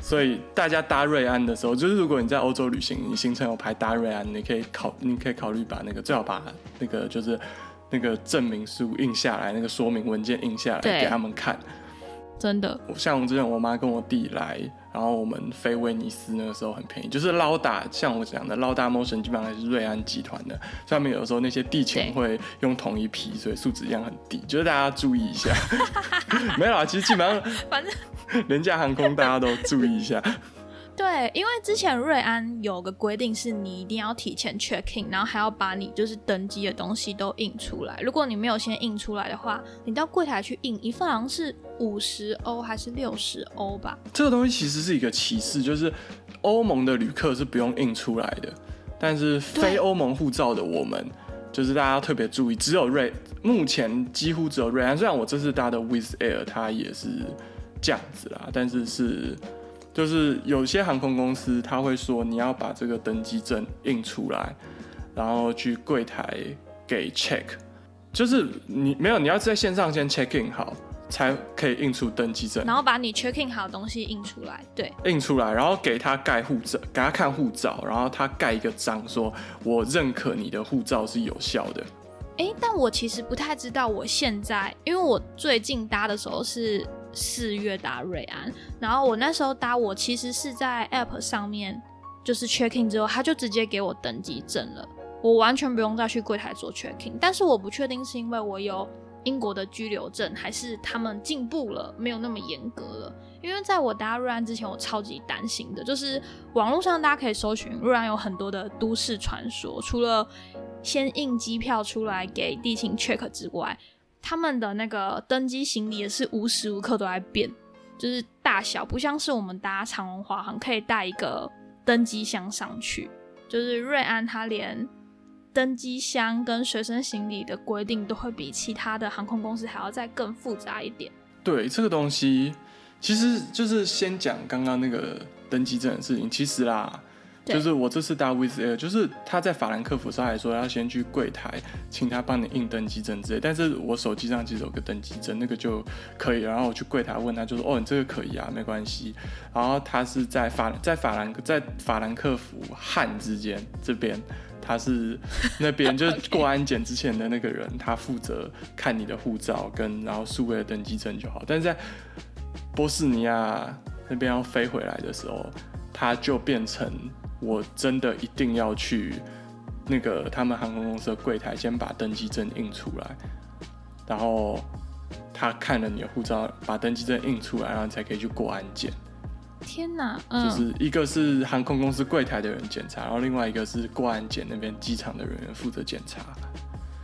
Speaker 2: 所以大家搭瑞安的时候，就是如果你在欧洲旅行，你行程有排搭瑞安，你可以考，你可以考虑把那个最好把那个就是那个证明书印下来，那个说明文件印下来给他们看。
Speaker 1: 真的，
Speaker 2: 像我之前我妈跟我弟来，然后我们飞威尼斯那个时候很便宜，就是捞大，像我讲的捞大 motion 基本上还是瑞安集团的，上面有时候那些地勤会用同一批，所以素质一样很低，就是大家注意一下。<laughs> 没有啦，其实基本上 <laughs>
Speaker 1: 反正
Speaker 2: 廉价航空大家都注意一下。
Speaker 1: 对，因为之前瑞安有个规定是你一定要提前 check in，然后还要把你就是登机的东西都印出来。如果你没有先印出来的话，你到柜台去印一份好像是五十欧还是六十欧吧？
Speaker 2: 这个东西其实是一个歧视，就是欧盟的旅客是不用印出来的，但是非欧盟护照的我们，就是大家特别注意，只有瑞目前几乎只有瑞安，虽然我这次搭的 Wizz Air 它也是这样子啦，但是是就是有些航空公司他会说你要把这个登机证印出来。然后去柜台给 check，就是你没有你要在线上先 check in 好，才可以印出登记证，
Speaker 1: 然后把你 check in 好的东西印出来，对，
Speaker 2: 印出来，然后给他盖护照，给他看护照，然后他盖一个章，说我认可你的护照是有效的。
Speaker 1: 哎，但我其实不太知道，我现在因为我最近搭的时候是四月搭瑞安，然后我那时候搭我其实是在 app 上面，就是 checking 之后，他就直接给我登记证了，我完全不用再去柜台做 checking。但是我不确定是因为我有英国的居留证，还是他们进步了，没有那么严格了。因为在我搭瑞安之前，我超级担心的，就是网络上大家可以搜寻瑞安有很多的都市传说，除了先印机票出来给地勤 check 之外，他们的那个登机行李也是无时无刻都在变，就是大小不像是我们搭长龙华航可以带一个登机箱上去，就是瑞安它连登机箱跟随身行李的规定都会比其他的航空公司还要再更复杂一点。
Speaker 2: 对这个东西，其实就是先讲刚刚那个登机证的事情，其实啦。就是我这次搭 Wizz Air，就是他在法兰克福上还说要先去柜台，请他帮你印登机证之类。但是我手机上其实有个登机证，那个就可以。然后我去柜台问他，就说：“哦，你这个可以啊，没关系。”然后他是在法在法兰在法兰克福汉之间这边，他是那边就是过安检之前的那个人，他负责看你的护照跟然后数位的登机证就好。但是在波士尼亚那边要飞回来的时候，他就变成。我真的一定要去那个他们航空公司的柜台，先把登机证印出来，然后他看了你的护照，把登机证印出来，然后才可以去过安检。
Speaker 1: 天哪！
Speaker 2: 就是一个是航空公司柜台的人检查，然后另外一个是过安检那边机场的人员负责检查。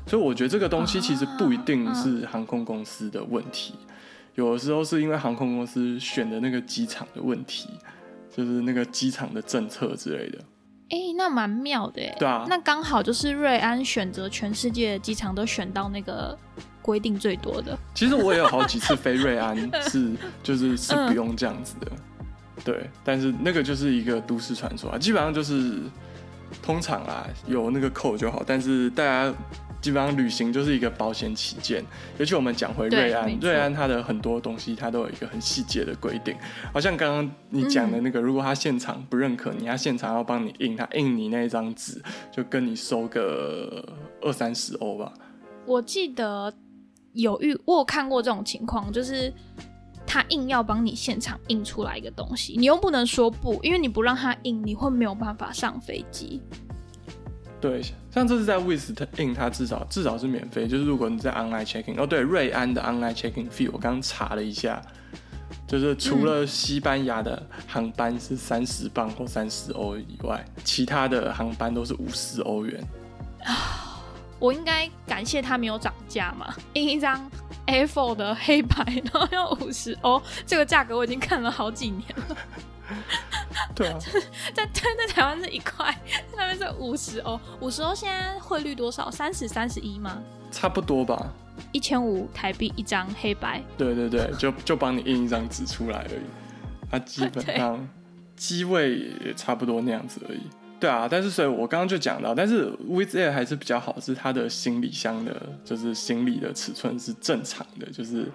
Speaker 2: 所以我觉得这个东西其实不一定是航空公司的问题，有的时候是因为航空公司选的那个机场的问题。就是那个机场的政策之类的，
Speaker 1: 哎，那蛮妙的哎。
Speaker 2: 对啊，
Speaker 1: 那刚好就是瑞安选择全世界的机场都选到那个规定最多的。
Speaker 2: 其实我也有好几次飞瑞安 <laughs> 是就是是不用这样子的，对。但是那个就是一个都市传说啊，基本上就是通常啊有那个扣就好，但是大家。基本上旅行就是一个保险起见，尤其我们讲回瑞安，瑞安它的很多东西它都有一个很细节的规定，好像刚刚你讲的那个，如果他现场不认可你，他现场要帮你印，他印你那一张纸，就跟你收个二三十欧吧。
Speaker 1: 我记得有遇，我有看过这种情况，就是他硬要帮你现场印出来一个东西，你又不能说不，因为你不让他印，你会没有办法上飞机。
Speaker 2: 对，像这是在 w i s in，它至少至少是免费。就是如果你在 online checking，哦，对，瑞安的 online checking fee，我刚查了一下，就是除了西班牙的航班是三十磅或三十欧以外，其他的航班都是五十欧元。
Speaker 1: 我应该感谢他没有涨价嘛？印一张 A4 的黑白，然后要五十欧，这个价格我已经看了好几年了。<laughs>
Speaker 2: 对啊，
Speaker 1: 在在在台湾是一块，在那边是五十欧，五十欧现在汇率多少？三十三十一吗？
Speaker 2: 差不多吧，
Speaker 1: 一千五台币一张黑白。
Speaker 2: 对对对，就就帮你印一张纸出来而已，它基本上 <laughs> 机位也差不多那样子而已。对啊，但是所以我刚刚就讲到，但是 With Air 还是比较好，是它的行李箱的，就是行李的尺寸是正常的，就是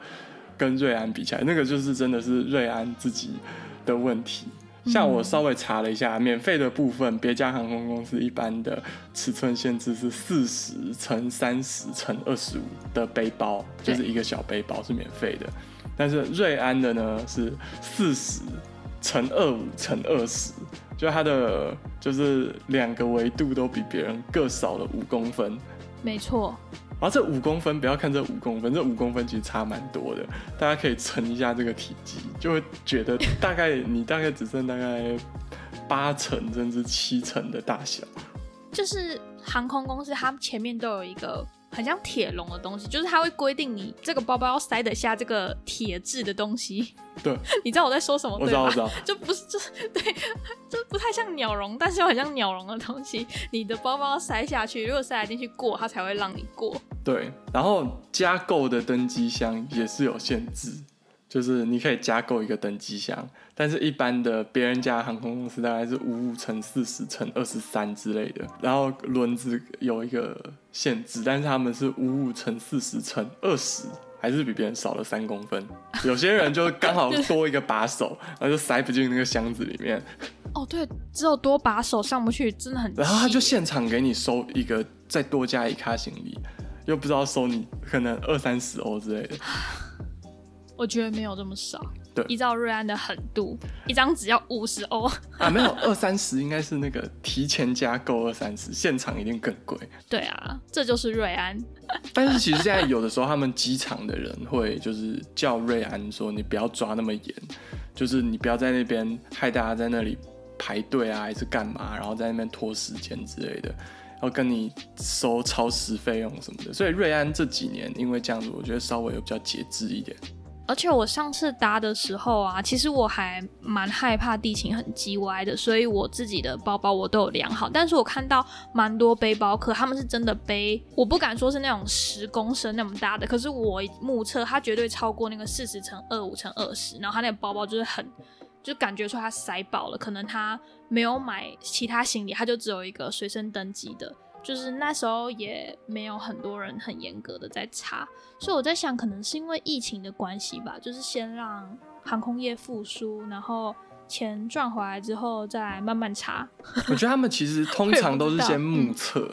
Speaker 2: 跟瑞安比起来，那个就是真的是瑞安自己的问题。像我稍微查了一下，免费的部分，别家航空公司一般的尺寸限制是四十乘三十乘二十五的背包，就是一个小背包是免费的。但是瑞安的呢是四十乘二五乘二十，就它的就是两个维度都比别人各少了五公分。
Speaker 1: 没错。
Speaker 2: 然后这五公分，不要看这五公分，这五公分其实差蛮多的。大家可以乘一下这个体积，就会觉得大概你大概只剩大概八成甚至七成的大小。
Speaker 1: 就是航空公司，它前面都有一个很像铁笼的东西，就是它会规定你这个包包要塞得下这个铁质的东西。
Speaker 2: 对，<laughs>
Speaker 1: 你知道我在说什么？
Speaker 2: 我知道，我知道，
Speaker 1: 就不是，<laughs> 就对，就不太像鸟笼，但是又很像鸟笼的东西。你的包包塞下去，如果塞得进去过，它才会让你过。
Speaker 2: 对，然后加购的登机箱也是有限制，就是你可以加购一个登机箱，但是一般的别人家航空公司大概是五五乘四十乘二十三之类的，然后轮子有一个限制，但是他们是五五乘四十乘二十，还是比别人少了三公分。有些人就刚好多一个把手，然后就塞不进那个箱子里面。
Speaker 1: 哦，对，只有多把手上不去，真的很。
Speaker 2: 然后他就现场给你收一个，再多加一卡行李，又不知道收你可能二三十欧之类的。
Speaker 1: 我觉得没有这么少。
Speaker 2: 对，
Speaker 1: 依照瑞安的狠度，一张只要五十欧
Speaker 2: 啊，没有二三十，应该是那个提前加购二三十，现场一定更贵。
Speaker 1: 对啊，这就是瑞安。
Speaker 2: 但是其实现在有的时候，他们机场的人会就是叫瑞安说，你不要抓那么严，就是你不要在那边害大家在那里排队啊，还是干嘛，然后在那边拖时间之类的。要跟你收超时费用什么的，所以瑞安这几年因为这样子，我觉得稍微有比较节制一点。
Speaker 1: 而且我上次搭的时候啊，其实我还蛮害怕地形很叽歪的，所以我自己的包包我都有量好。但是我看到蛮多背包客，他们是真的背，我不敢说是那种十公升那么大的，可是我目测它绝对超过那个四十乘二五乘二十，然后他那个包包就是很，就感觉说他塞饱了，可能他没有买其他行李，他就只有一个随身登机的。就是那时候也没有很多人很严格的在查，所以我在想，可能是因为疫情的关系吧，就是先让航空业复苏，然后钱赚回来之后再慢慢查。
Speaker 2: 我觉得他们其实通常都是先目测，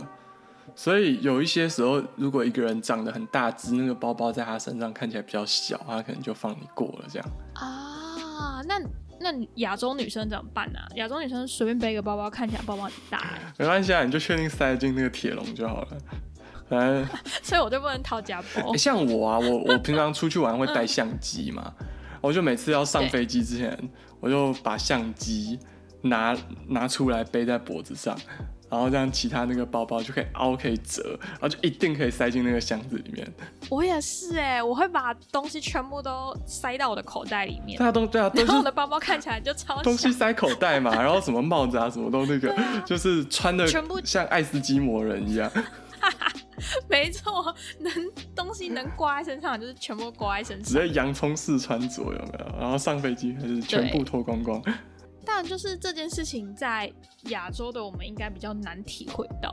Speaker 2: 所以有一些时候，如果一个人长得很大只，那个包包在他身上看起来比较小，他可能就放你过了这样。
Speaker 1: 啊，那。那亚洲女生怎么办呢？亚洲女生随便背一个包包，看起来包包很大。
Speaker 2: 没关系啊，你就确定塞进那个铁笼就好了。反正，<laughs>
Speaker 1: 所以我就不能掏夹包。
Speaker 2: 像我啊，我我平常出去玩会带相机嘛，我就每次要上飞机之前，我就把相机拿拿出来背在脖子上。然后这样，其他那个包包就可以凹，可以折，然后就一定可以塞进那个箱子里面。
Speaker 1: 我也是哎，我会把东西全部都塞到我的口袋里面。
Speaker 2: 对啊，东对啊，然
Speaker 1: 后我的包包看起来就超
Speaker 2: 东西塞口袋嘛，然后什么帽子啊，什么都那个，<laughs> 就是穿的全部像爱斯基摩人一样。<laughs>
Speaker 1: 没错，能东西能挂在身上就是全部挂在身上，
Speaker 2: 直接洋葱式穿着有没有？然后上飞机还是全部脱光光。
Speaker 1: 但就是这件事情在亚洲的我们应该比较难体会到。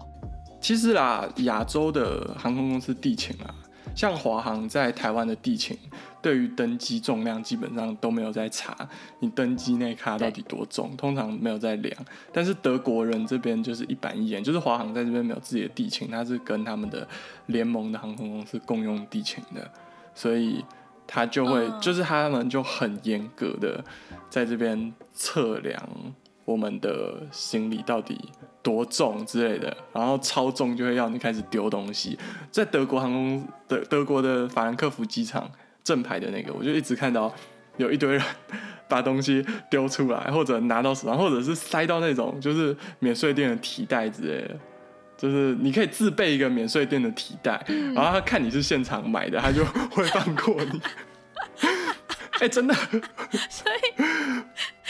Speaker 2: 其实啦，亚洲的航空公司地勤啊，像华航在台湾的地勤，对于登机重量基本上都没有在查你登机那卡到底多重，通常没有在量。但是德国人这边就是一板一眼，就是华航在这边没有自己的地勤，他是跟他们的联盟的航空公司共用地勤的，所以。他就会，就是他们就很严格的在这边测量我们的行李到底多重之类的，然后超重就会要你开始丢东西。在德国航空的德国的法兰克福机场正牌的那个，我就一直看到有一堆人 <laughs> 把东西丢出来，或者拿到手上，或者是塞到那种就是免税店的提袋之类的。就是你可以自备一个免税店的提袋，然后他看你是现场买的，他就会放过你。<laughs> 哎，真的，所
Speaker 1: 以，哎，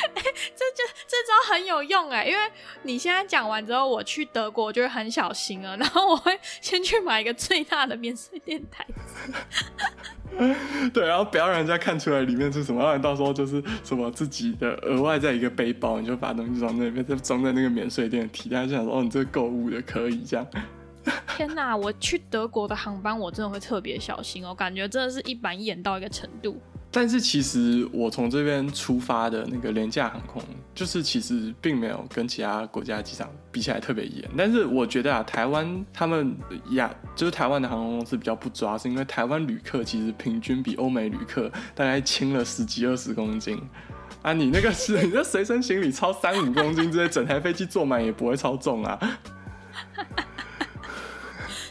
Speaker 1: 这就这招很有用哎，因为你现在讲完之后，我去德国就会很小心了，然后我会先去买一个最大的免税店台子。<laughs>
Speaker 2: 对，然后不要让人家看出来里面是什么，然到时候就是什么自己的额外在一个背包，你就把东西装在那边，再装在那个免税店提袋，就想说哦，你这个购物的可以这样。<laughs>
Speaker 1: 天哪，我去德国的航班，我真的会特别小心哦，感觉真的是一板一眼到一个程度。
Speaker 2: 但是其实我从这边出发的那个廉价航空，就是其实并没有跟其他国家机场比起来特别严。但是我觉得啊，台湾他们亚就是台湾的航空公司比较不抓，是因为台湾旅客其实平均比欧美旅客大概轻了十几二十公斤啊。你那个是你的随身行李超三五公斤，这些整台飞机坐满也不会超重啊。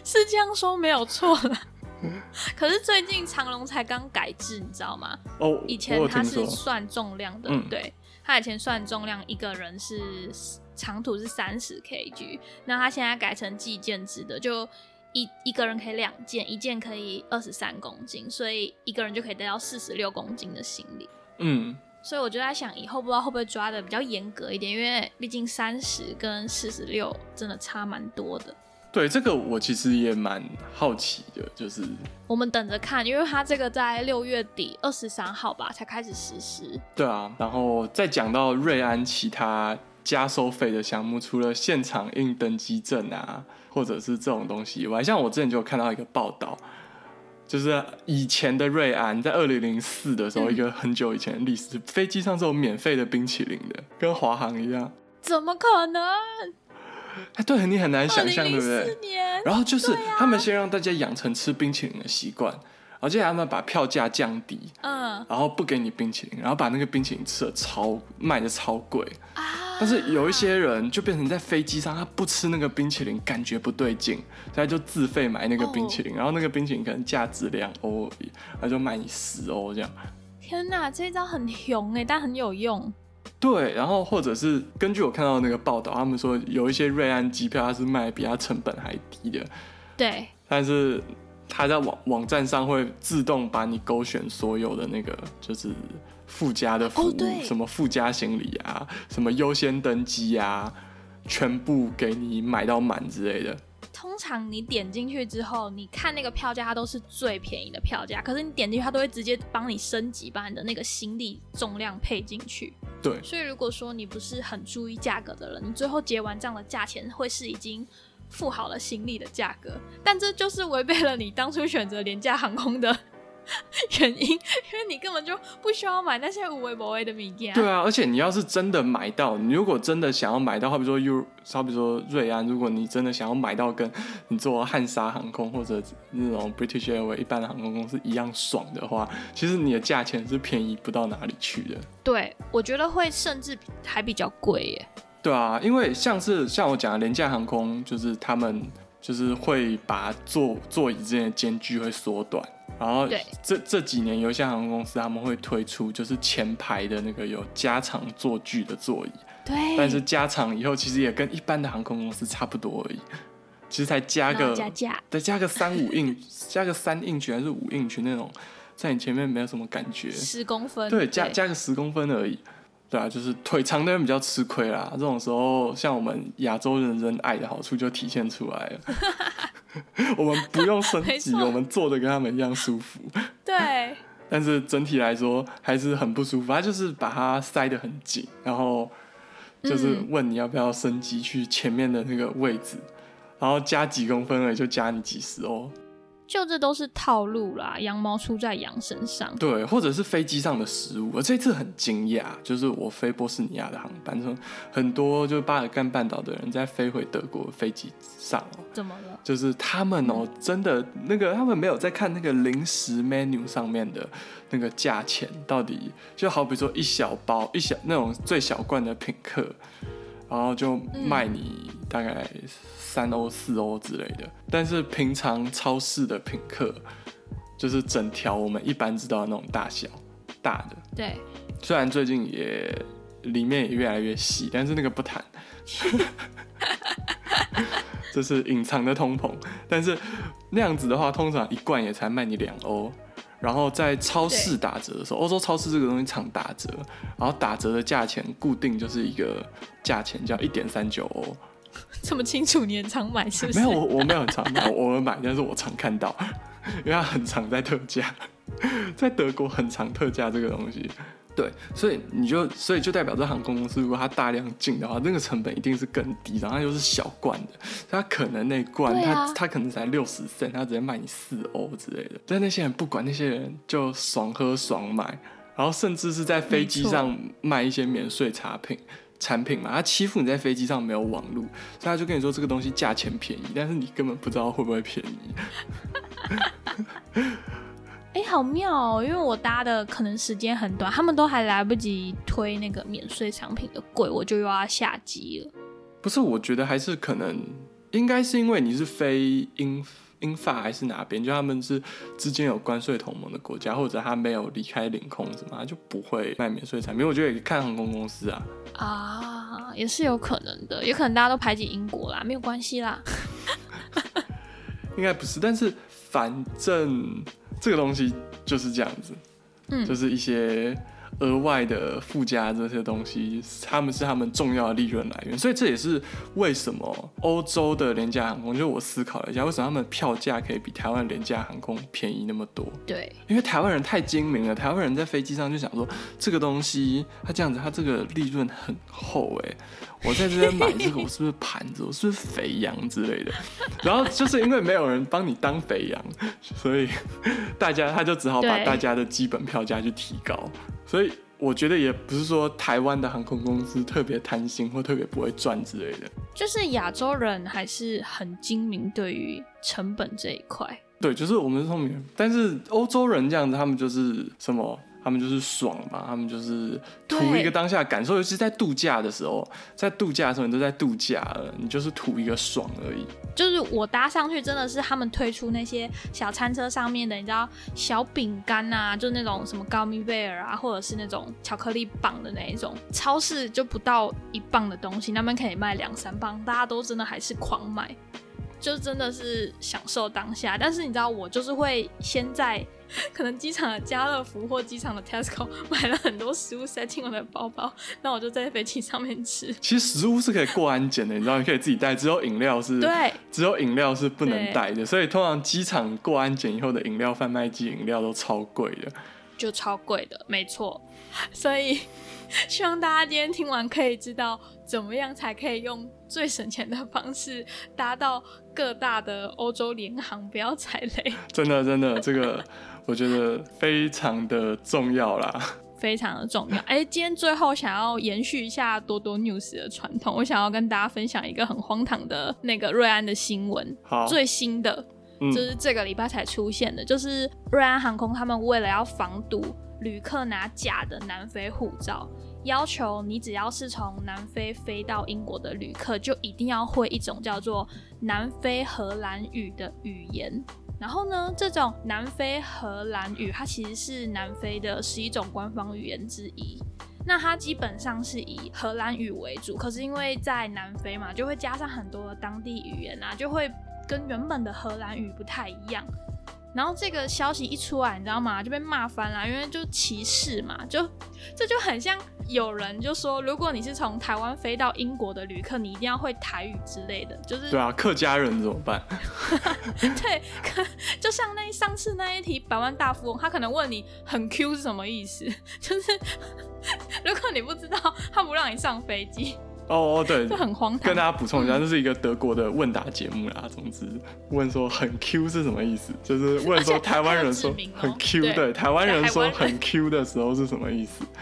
Speaker 1: 是这样说没有错了。<laughs> 可是最近长隆才刚改制，你知道吗？
Speaker 2: 哦，
Speaker 1: 以前他是算重量的，对，他以前算重量，一个人是长途是三十 kg，那他现在改成计件制的，就一一个人可以两件，一件可以二十三公斤，所以一个人就可以带到四十六公斤的行李。
Speaker 2: 嗯，
Speaker 1: 所以我就在想，以后不知道会不会抓的比较严格一点，因为毕竟三十跟四十六真的差蛮多的。
Speaker 2: 对这个我其实也蛮好奇的，就是
Speaker 1: 我们等着看，因为它这个在六月底二十三号吧才开始实施。
Speaker 2: 对啊，然后再讲到瑞安其他加收费的项目，除了现场印登机证啊，或者是这种东西以外，像我之前就有看到一个报道，就是以前的瑞安在二零零四的时候，
Speaker 1: 嗯
Speaker 2: 一个很久以前的历史，飞机上是有免费的冰淇淋的，跟华航一样。
Speaker 1: 怎么可能？
Speaker 2: 哎，对你很难想象，对不对然后就是他们先让大家养成吃冰淇淋的习惯，然后接下来他们把票价降低，
Speaker 1: 嗯
Speaker 2: 然后不给你冰淇淋，然后把那个冰淇淋吃的超卖的超贵。
Speaker 1: 啊，
Speaker 2: 但是有一些人就变成在飞机上，他不吃那个冰淇淋，感觉不对劲，所以他就自费买那个冰淇淋，然后那个冰淇淋可能价值两欧而已，他就卖你十欧这样。
Speaker 1: 天哪，这一招很凶哎，但很有用。
Speaker 2: 对，然后或者是根据我看到那个报道，他们说有一些瑞安机票它是卖比它成本还低的，
Speaker 1: 对，
Speaker 2: 但是它在网网站上会自动把你勾选所有的那个就是附加的服务，
Speaker 1: 哦
Speaker 2: 什么附加行李啊，什么优先登机啊，全部给你买到满之类的。
Speaker 1: 通常你点进去之后，你看那个票价，它都是最便宜的票价。可是你点进去，它都会直接帮你升级，把你的那个行李重量配进去。
Speaker 2: 对
Speaker 1: 所以如果说你不是很注意价格的人，你最后结完账的价钱会是已经付好了行李的价格。但这就是违背了你当初选择廉价航空的 <laughs> 原因，因为你根本就不需要买那些无为不为的米件。
Speaker 2: 对啊，而且你要是真的买到，你如果真的想要买到，好比说 U，好比说瑞安，如果你真的想要买到跟你坐汉莎航空或者那种 British Airways 一般的航空公司一样爽的话，其实你的价钱是便宜不到哪里去的。
Speaker 1: 对，我觉得会甚至还比较贵耶。
Speaker 2: 对啊，因为像是像我讲的廉价航空，就是他们就是会把座座椅之间的间距会缩短，然后
Speaker 1: 对
Speaker 2: 这这几年有一些航空公司他们会推出就是前排的那个有加长座距的座椅，
Speaker 1: 对，
Speaker 2: 但是加长以后其实也跟一般的航空公司差不多而已，其实才加个
Speaker 1: 加价。
Speaker 2: 再加个三五印，<laughs> 加个三印区还是五印区那种，在你前面没有什么感觉，
Speaker 1: 十公分，
Speaker 2: 对，加加个十公分而已。对啊，就是腿长的人比较吃亏啦。这种时候，像我们亚洲人人矮的好处就体现出来了。<laughs> <laughs> 我们不用升级，<laughs> 我们坐的跟他们一样舒服。
Speaker 1: 对，<laughs>
Speaker 2: 但是整体来说还是很不舒服。他就是把它塞得很紧，然后就是
Speaker 1: 嗯
Speaker 2: 问你要不要升级去前面的那个位置，然后加几公分而已，就加你几十欧。
Speaker 1: 就这都是套路啦，羊毛出在羊身上。
Speaker 2: 对，或者是飞机上的食物。我这次很惊讶，就是我飞波斯尼亚的航班中，很多就是巴尔干半岛的人在飞回德国的飞机上哦，
Speaker 1: 怎么了？
Speaker 2: 就是他们哦，真的那个他们没有在看那个零食 menu 上面的那个价钱到底，就好比说一小包一小那种最小罐的品客，然后就卖你大概三欧四欧之类的，但是平常超市的品客就是整条我们一般知道的那种大小大的，
Speaker 1: 对，
Speaker 2: 虽然最近也里面也越来越细，但是那个不谈，<laughs> 这是隐藏的通膨。但是那样子的话，通常一罐也才卖你两欧。然后在超市打折的时候，欧洲超市这个东西常打折，然后打折的价钱固定就是一个价钱，叫一点三九欧。<laughs>
Speaker 1: 这么清楚，你很常买是不是？
Speaker 2: 没有，我 <laughs> 我没有很常买，我偶尔买，但是我常看到，因为它很常在特价，<laughs> 在德国很常特价这个东西。对，所以你就所以就代表这航空公司如果它大量进的话，那个成本一定是更低，然后它又是小罐的，它可能那罐它它可能才六十 cent，它直接卖你四欧之类的。但那些人不管，那些人就爽喝爽买，然后甚至是在飞机上卖一些免税产品。产品嘛，他欺负你在飞机上没有网络，所以他就跟你说这个东西价钱便宜，但是你根本不知道会不会便宜。<laughs>
Speaker 1: 哎、好妙哦！因为我搭的可能时间很短，他们都还来不及推那个免税商品的柜，我就又要下机了。
Speaker 2: 不是，我觉得还是可能应该是因为你是非英英法还是哪边，就他们是之间有关税同盟的国家，或者他没有离开领空什么，他就不会卖免税产品。我觉得也看航空公司啊，
Speaker 1: 啊，也是有可能的，也可能大家都排挤英国啦，没有关系啦。<laughs>
Speaker 2: 应该不是，但是反正这个东西就是这样子，
Speaker 1: 嗯
Speaker 2: 就是一些额外的附加这些东西，他们是他们重要的利润来源。所以这也是为什么欧洲的廉价航空，就我思考了一下，为什么他们票价可以比台湾廉价航空便宜那么多？
Speaker 1: 对，
Speaker 2: 因为台湾人太精明了，台湾人在飞机上就想说，这个东西它这样子，它这个利润很厚哎，我在这边买这个，我是不是盘子，我是不是肥羊之类的？然后就是因为没有人帮你当肥羊，所以大家他就只好把大家的基本票价去提高。所以我觉得也不是说台湾的航空公司特别贪心或特别不会赚之类的。
Speaker 1: 就是亚洲人还是很精明，对于成本这一块。
Speaker 2: 对，就是我们是聪明人，但是欧洲人这样子，他们就是什么？他们就是爽嘛，他们就是图一个当下感受，尤其是在度假的时候，在度假的时候你都在度假了，你就是图一个爽而已。
Speaker 1: 就是我搭上去，真的是他们推出那些小餐车上面的，你知道小饼干啊，就那种什么高米贝尔啊，或者是那种巧克力棒的那一种，超市就不到一磅的东西，那边可以卖两三磅，大家都真的还是狂买，就真的是享受当下。但是你知道，我就是会先在可能机场的家乐福或机场的 Tesco <laughs> 买了很多食物塞进我的包包，那我就在飞机上面吃。
Speaker 2: 其实食物是可以过安检的，你知道，你可以自己带，只有饮料是，
Speaker 1: 对，
Speaker 2: 只有饮料是不能带的。所以通常机场过安检以后的饮料贩卖机饮料都超贵的。
Speaker 1: 就超贵的，没错。<laughs> 所以 <laughs> 希望大家今天听完可以知道怎么样才可以用最省钱的方式搭到各大的欧洲联航，不要踩雷，
Speaker 2: 真的，真的，这个我觉得非常的重要啦。
Speaker 1: 非常的重要。哎，今天最后想要延续一下多多 news 的传统，我想要跟大家分享一个很荒唐的那个瑞安的新闻，
Speaker 2: 好，
Speaker 1: 最新的。
Speaker 2: 嗯
Speaker 1: 就是这个礼拜才出现的，就是瑞安航空他们为了要防堵旅客拿假的南非护照，要求你只要是从南非飞到英国的旅客，就一定要会一种叫做南非荷兰语的语言。然后呢，这种南非荷兰语它其实是南非的十一种官方语言之一。那它基本上是以荷兰语为主，可是因为在南非嘛，就会加上很多的当地语言啊，就会跟原本的荷兰语不太一样。然后这个消息一出来，你知道吗？就被骂翻了，因为就歧视嘛，就这就很像有人就说，如果你是从台湾飞到英国的旅客，你一定要会台语之类的，就是
Speaker 2: 对啊，客家人怎么办？<laughs>
Speaker 1: 对，可 <laughs> 就像那上次那一题百万大富翁，他可能问你很 Q 是什么意思，就是 <laughs> 如果你不知道，他不让你上飞机，
Speaker 2: 哦哦，对 <laughs>
Speaker 1: 就，很荒唐
Speaker 2: 跟大。家补充一下，这是一个德国的问答节目啦。总之，问说很 Q 是什么意思？就是问说台湾人说很 Q，
Speaker 1: 对
Speaker 2: 对，台湾人说很 Q 的时候是什么意思？<laughs>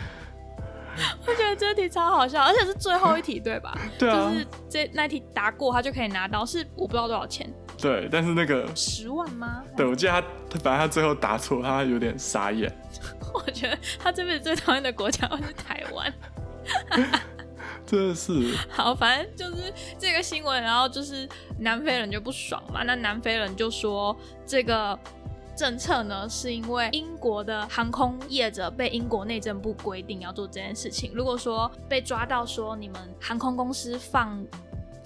Speaker 1: 我觉得这题超好笑，而且是最后一题，对吧？<laughs>
Speaker 2: 对啊
Speaker 1: 就是这那题答过，他就可以拿到，是我不知道多少钱，
Speaker 2: 对，但是那个，
Speaker 1: 十万吗？
Speaker 2: 对我记得他，他反正他最后答错，他有点傻眼。
Speaker 1: 我觉得他这辈子最讨厌的国家会是台湾。
Speaker 2: 真的是，
Speaker 1: 好，反正就是这个新闻，然后就是南非人就不爽嘛。那南非人就说，这个政策呢，是因为英国的航空业者被英国内政部规定要做这件事情。如果说被抓到说你们航空公司放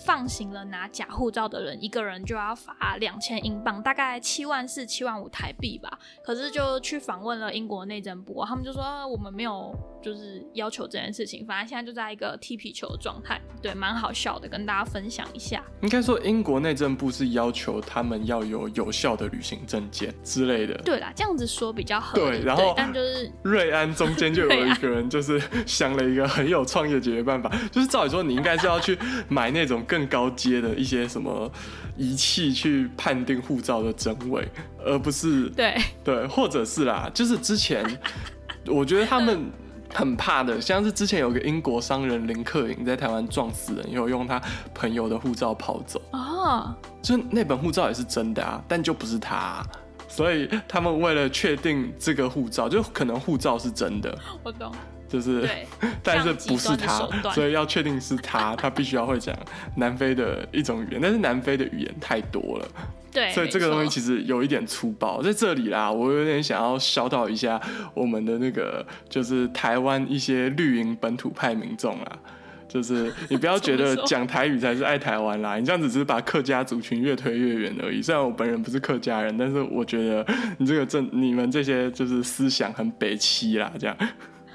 Speaker 1: 放行了拿假护照的人，一个人就要罚两千英镑，大概七万四、七万五台币吧。可是就去访问了英国内政部，他们就说、啊我们没有就是要求这件事情，反正现在就在一个踢皮球的状态，对，蛮好笑的，跟大家分享一下。
Speaker 2: 应该说英国内政部是要求他们要有有效的旅行证件之类的。
Speaker 1: 对啦，这样子说比较合理，
Speaker 2: 对然后
Speaker 1: 但就是
Speaker 2: 瑞安中间就有一个人，就是想了一个很有创意的解决办法，就是照理说你应该是要去买那种更高阶的一些什么仪器去判定护照的真伪，而不是
Speaker 1: 对。
Speaker 2: 对，或者是啦，就是之前 <laughs> 我觉得他们很怕的，像是之前有个英国商人林克颖在台湾撞死人，有用他朋友的护照跑走，
Speaker 1: 啊，
Speaker 2: 就那本护照也是真的啊，但就不是他啊、所以他们为了确定这个护照，就可能护照是真的，
Speaker 1: 我懂，
Speaker 2: 就是，<laughs> 但是不是他所以要确定是他，他必须要会讲南非的一种语言，但是南非的语言太多了，
Speaker 1: 对，
Speaker 2: 所以这个东西其
Speaker 1: 实
Speaker 2: 实有一点粗暴。在这里啦，我有点想要消导一下我们的那个，就是台湾一些绿营本土派民众啦。就是你不要觉得 <laughs> 讲台语才是爱台湾啦，你这样子只是把客家族群越推越远而已。虽然我本人不是客家人，但是我觉得你这个政你们这些就是思想很北欺啦，这样。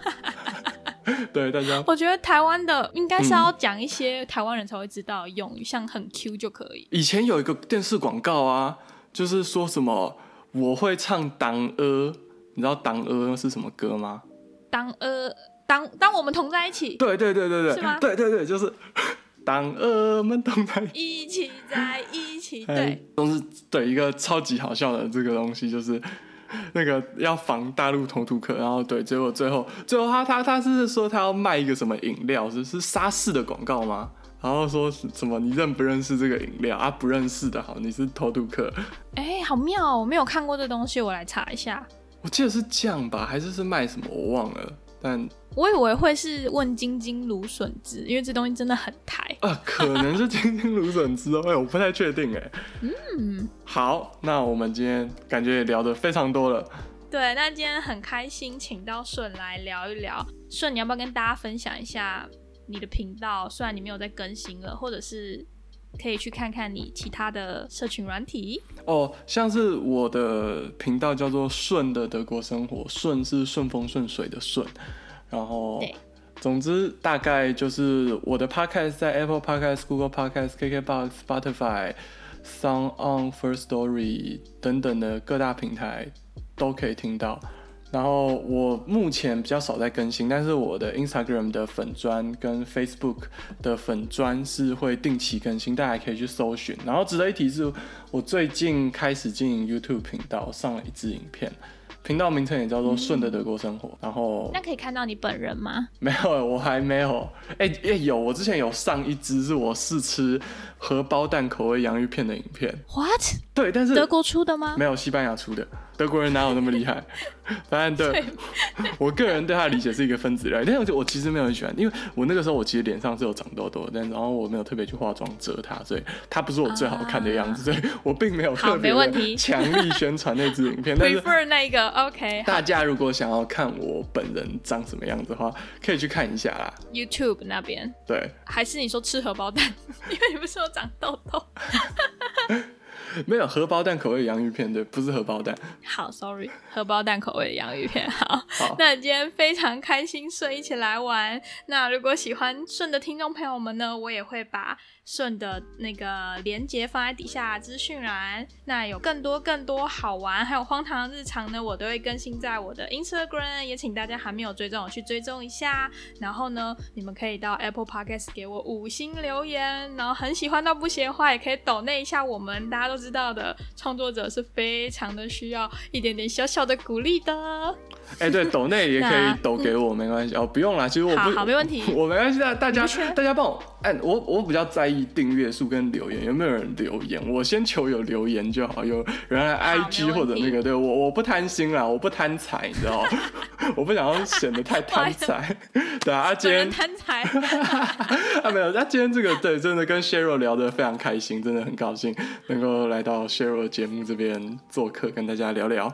Speaker 2: <laughs> 对大家，
Speaker 1: 我觉得台湾的应该是要讲一些台湾人才会知道的用语，像很 Q 就可以。
Speaker 2: 以前有一个电视广告啊，就是说什么我会唱党呃，你知道党呃是什么歌吗？
Speaker 1: 当呃当当我们同在一起，
Speaker 2: 对对对对对，
Speaker 1: 是吗
Speaker 2: 对对对，就是党呃们同在一起。
Speaker 1: 在一起，
Speaker 2: 哎
Speaker 1: 对，
Speaker 2: 都是对一个超级好笑的这个东西，就是 <laughs> 那个要防大陆偷渡客，然后对，结果最后最后他他他是说他要卖一个什么饮料，是是沙士的广告吗？然后说什么你认不认识这个饮料啊？不认识的好，你是偷渡客。
Speaker 1: 哎，好妙哦，我没有看过这东西，我来查一下。
Speaker 2: 我记得是酱吧，还是是卖什么我忘了，但
Speaker 1: 我以为会是问晶晶芦笋汁，因为这东西真的很台。
Speaker 2: 啊，可能是金金芦笋汁哦，哎，我不太确定哎。
Speaker 1: 嗯，
Speaker 2: 好，那我们今天感觉也聊得非常多了。
Speaker 1: 对，那今天很开心，请到顺来聊一聊。顺，你要不要跟大家分享一下你的频道？虽然你没有在更新了，或者是可以去看看你其他的社群软体。
Speaker 2: 哦，像是我的频道叫做“顺的德国生活”，顺是顺风顺水的顺，然后总之大概就是我的 podcast 在 Apple Podcast、Google Podcast、KKBox、Spotify、Sound On、First Story 等等的各大平台都可以听到。然后我目前比较少在更新，但是我的 Instagram 的粉砖跟 Facebook 的粉砖是会定期更新，大家可以去搜寻。然后值得一提是，我最近开始经营 YouTube 频道，上了一支影片，频道名称也叫做“顺的德国生活”。然后
Speaker 1: 那可以看到你本人吗？
Speaker 2: 没有，我还没有。哎、哎、有，我之前有上一支是我试吃荷包蛋口味洋芋片的影片。
Speaker 1: What？
Speaker 2: 对，但是
Speaker 1: 德国出的吗？
Speaker 2: 没有西班牙出的，德国人哪有那么厉害？<laughs> 反正对我个人对他的理解是一个分子料理，但是我其实没有很喜欢，因为我那个时候我其实脸上是有长痘痘的，但然后我没有特别去化妆遮它，所以它不是我最好看的样子，所以我并没有
Speaker 1: 好
Speaker 2: 特别强力宣传那支影片。但是 <laughs>
Speaker 1: Prefer 那个 OK <laughs>
Speaker 2: 大家如果想要看我本人长什么样子的话，可以去看一下啦。
Speaker 1: YouTube 那边，
Speaker 2: 对，
Speaker 1: 还是你说吃荷包蛋？因为你不是有长痘痘。<laughs>
Speaker 2: 没有荷包蛋口味的洋芋片，对，不是荷包蛋。
Speaker 1: 好，Sorry，荷包蛋口味的洋芋片。<laughs> 好，
Speaker 2: 好，
Speaker 1: 那今天非常开心，顺一起来玩。那如果喜欢顺的听众朋友们呢，我也会把顺的那个连接放在底下资讯栏。那有更多更多好玩还有荒唐的日常呢，我都会更新在我的 Instagram，也请大家还没有追踪我去追踪一下。然后呢，你们可以到 Apple Podcast 给我五星留言，然后很喜欢到不行的话，也可以抖那一下我们。大家都知知道的，创作者是非常的需要一点点小小的鼓励的。
Speaker 2: 哎、对，抖内也可以
Speaker 1: 那
Speaker 2: 抖给我，没关系哦，不用啦。其实我不，
Speaker 1: 好好没问题
Speaker 2: 我没关系的。大家大家帮我按我，我比较在意订阅数跟留言，有没有人留言？我先求有留言就好，有原来 IG 或者那个，对我我不贪心啦，我不贪财，你知道？<laughs> 我不想要显得太贪 <laughs> 财。对啊，啊今天
Speaker 1: 贪财，<laughs>
Speaker 2: 啊没有，那今天这个对，真的跟 Sheryl 聊得非常开心，真的很高兴能够来到 Sheryl 节目这边做客，跟大家聊聊。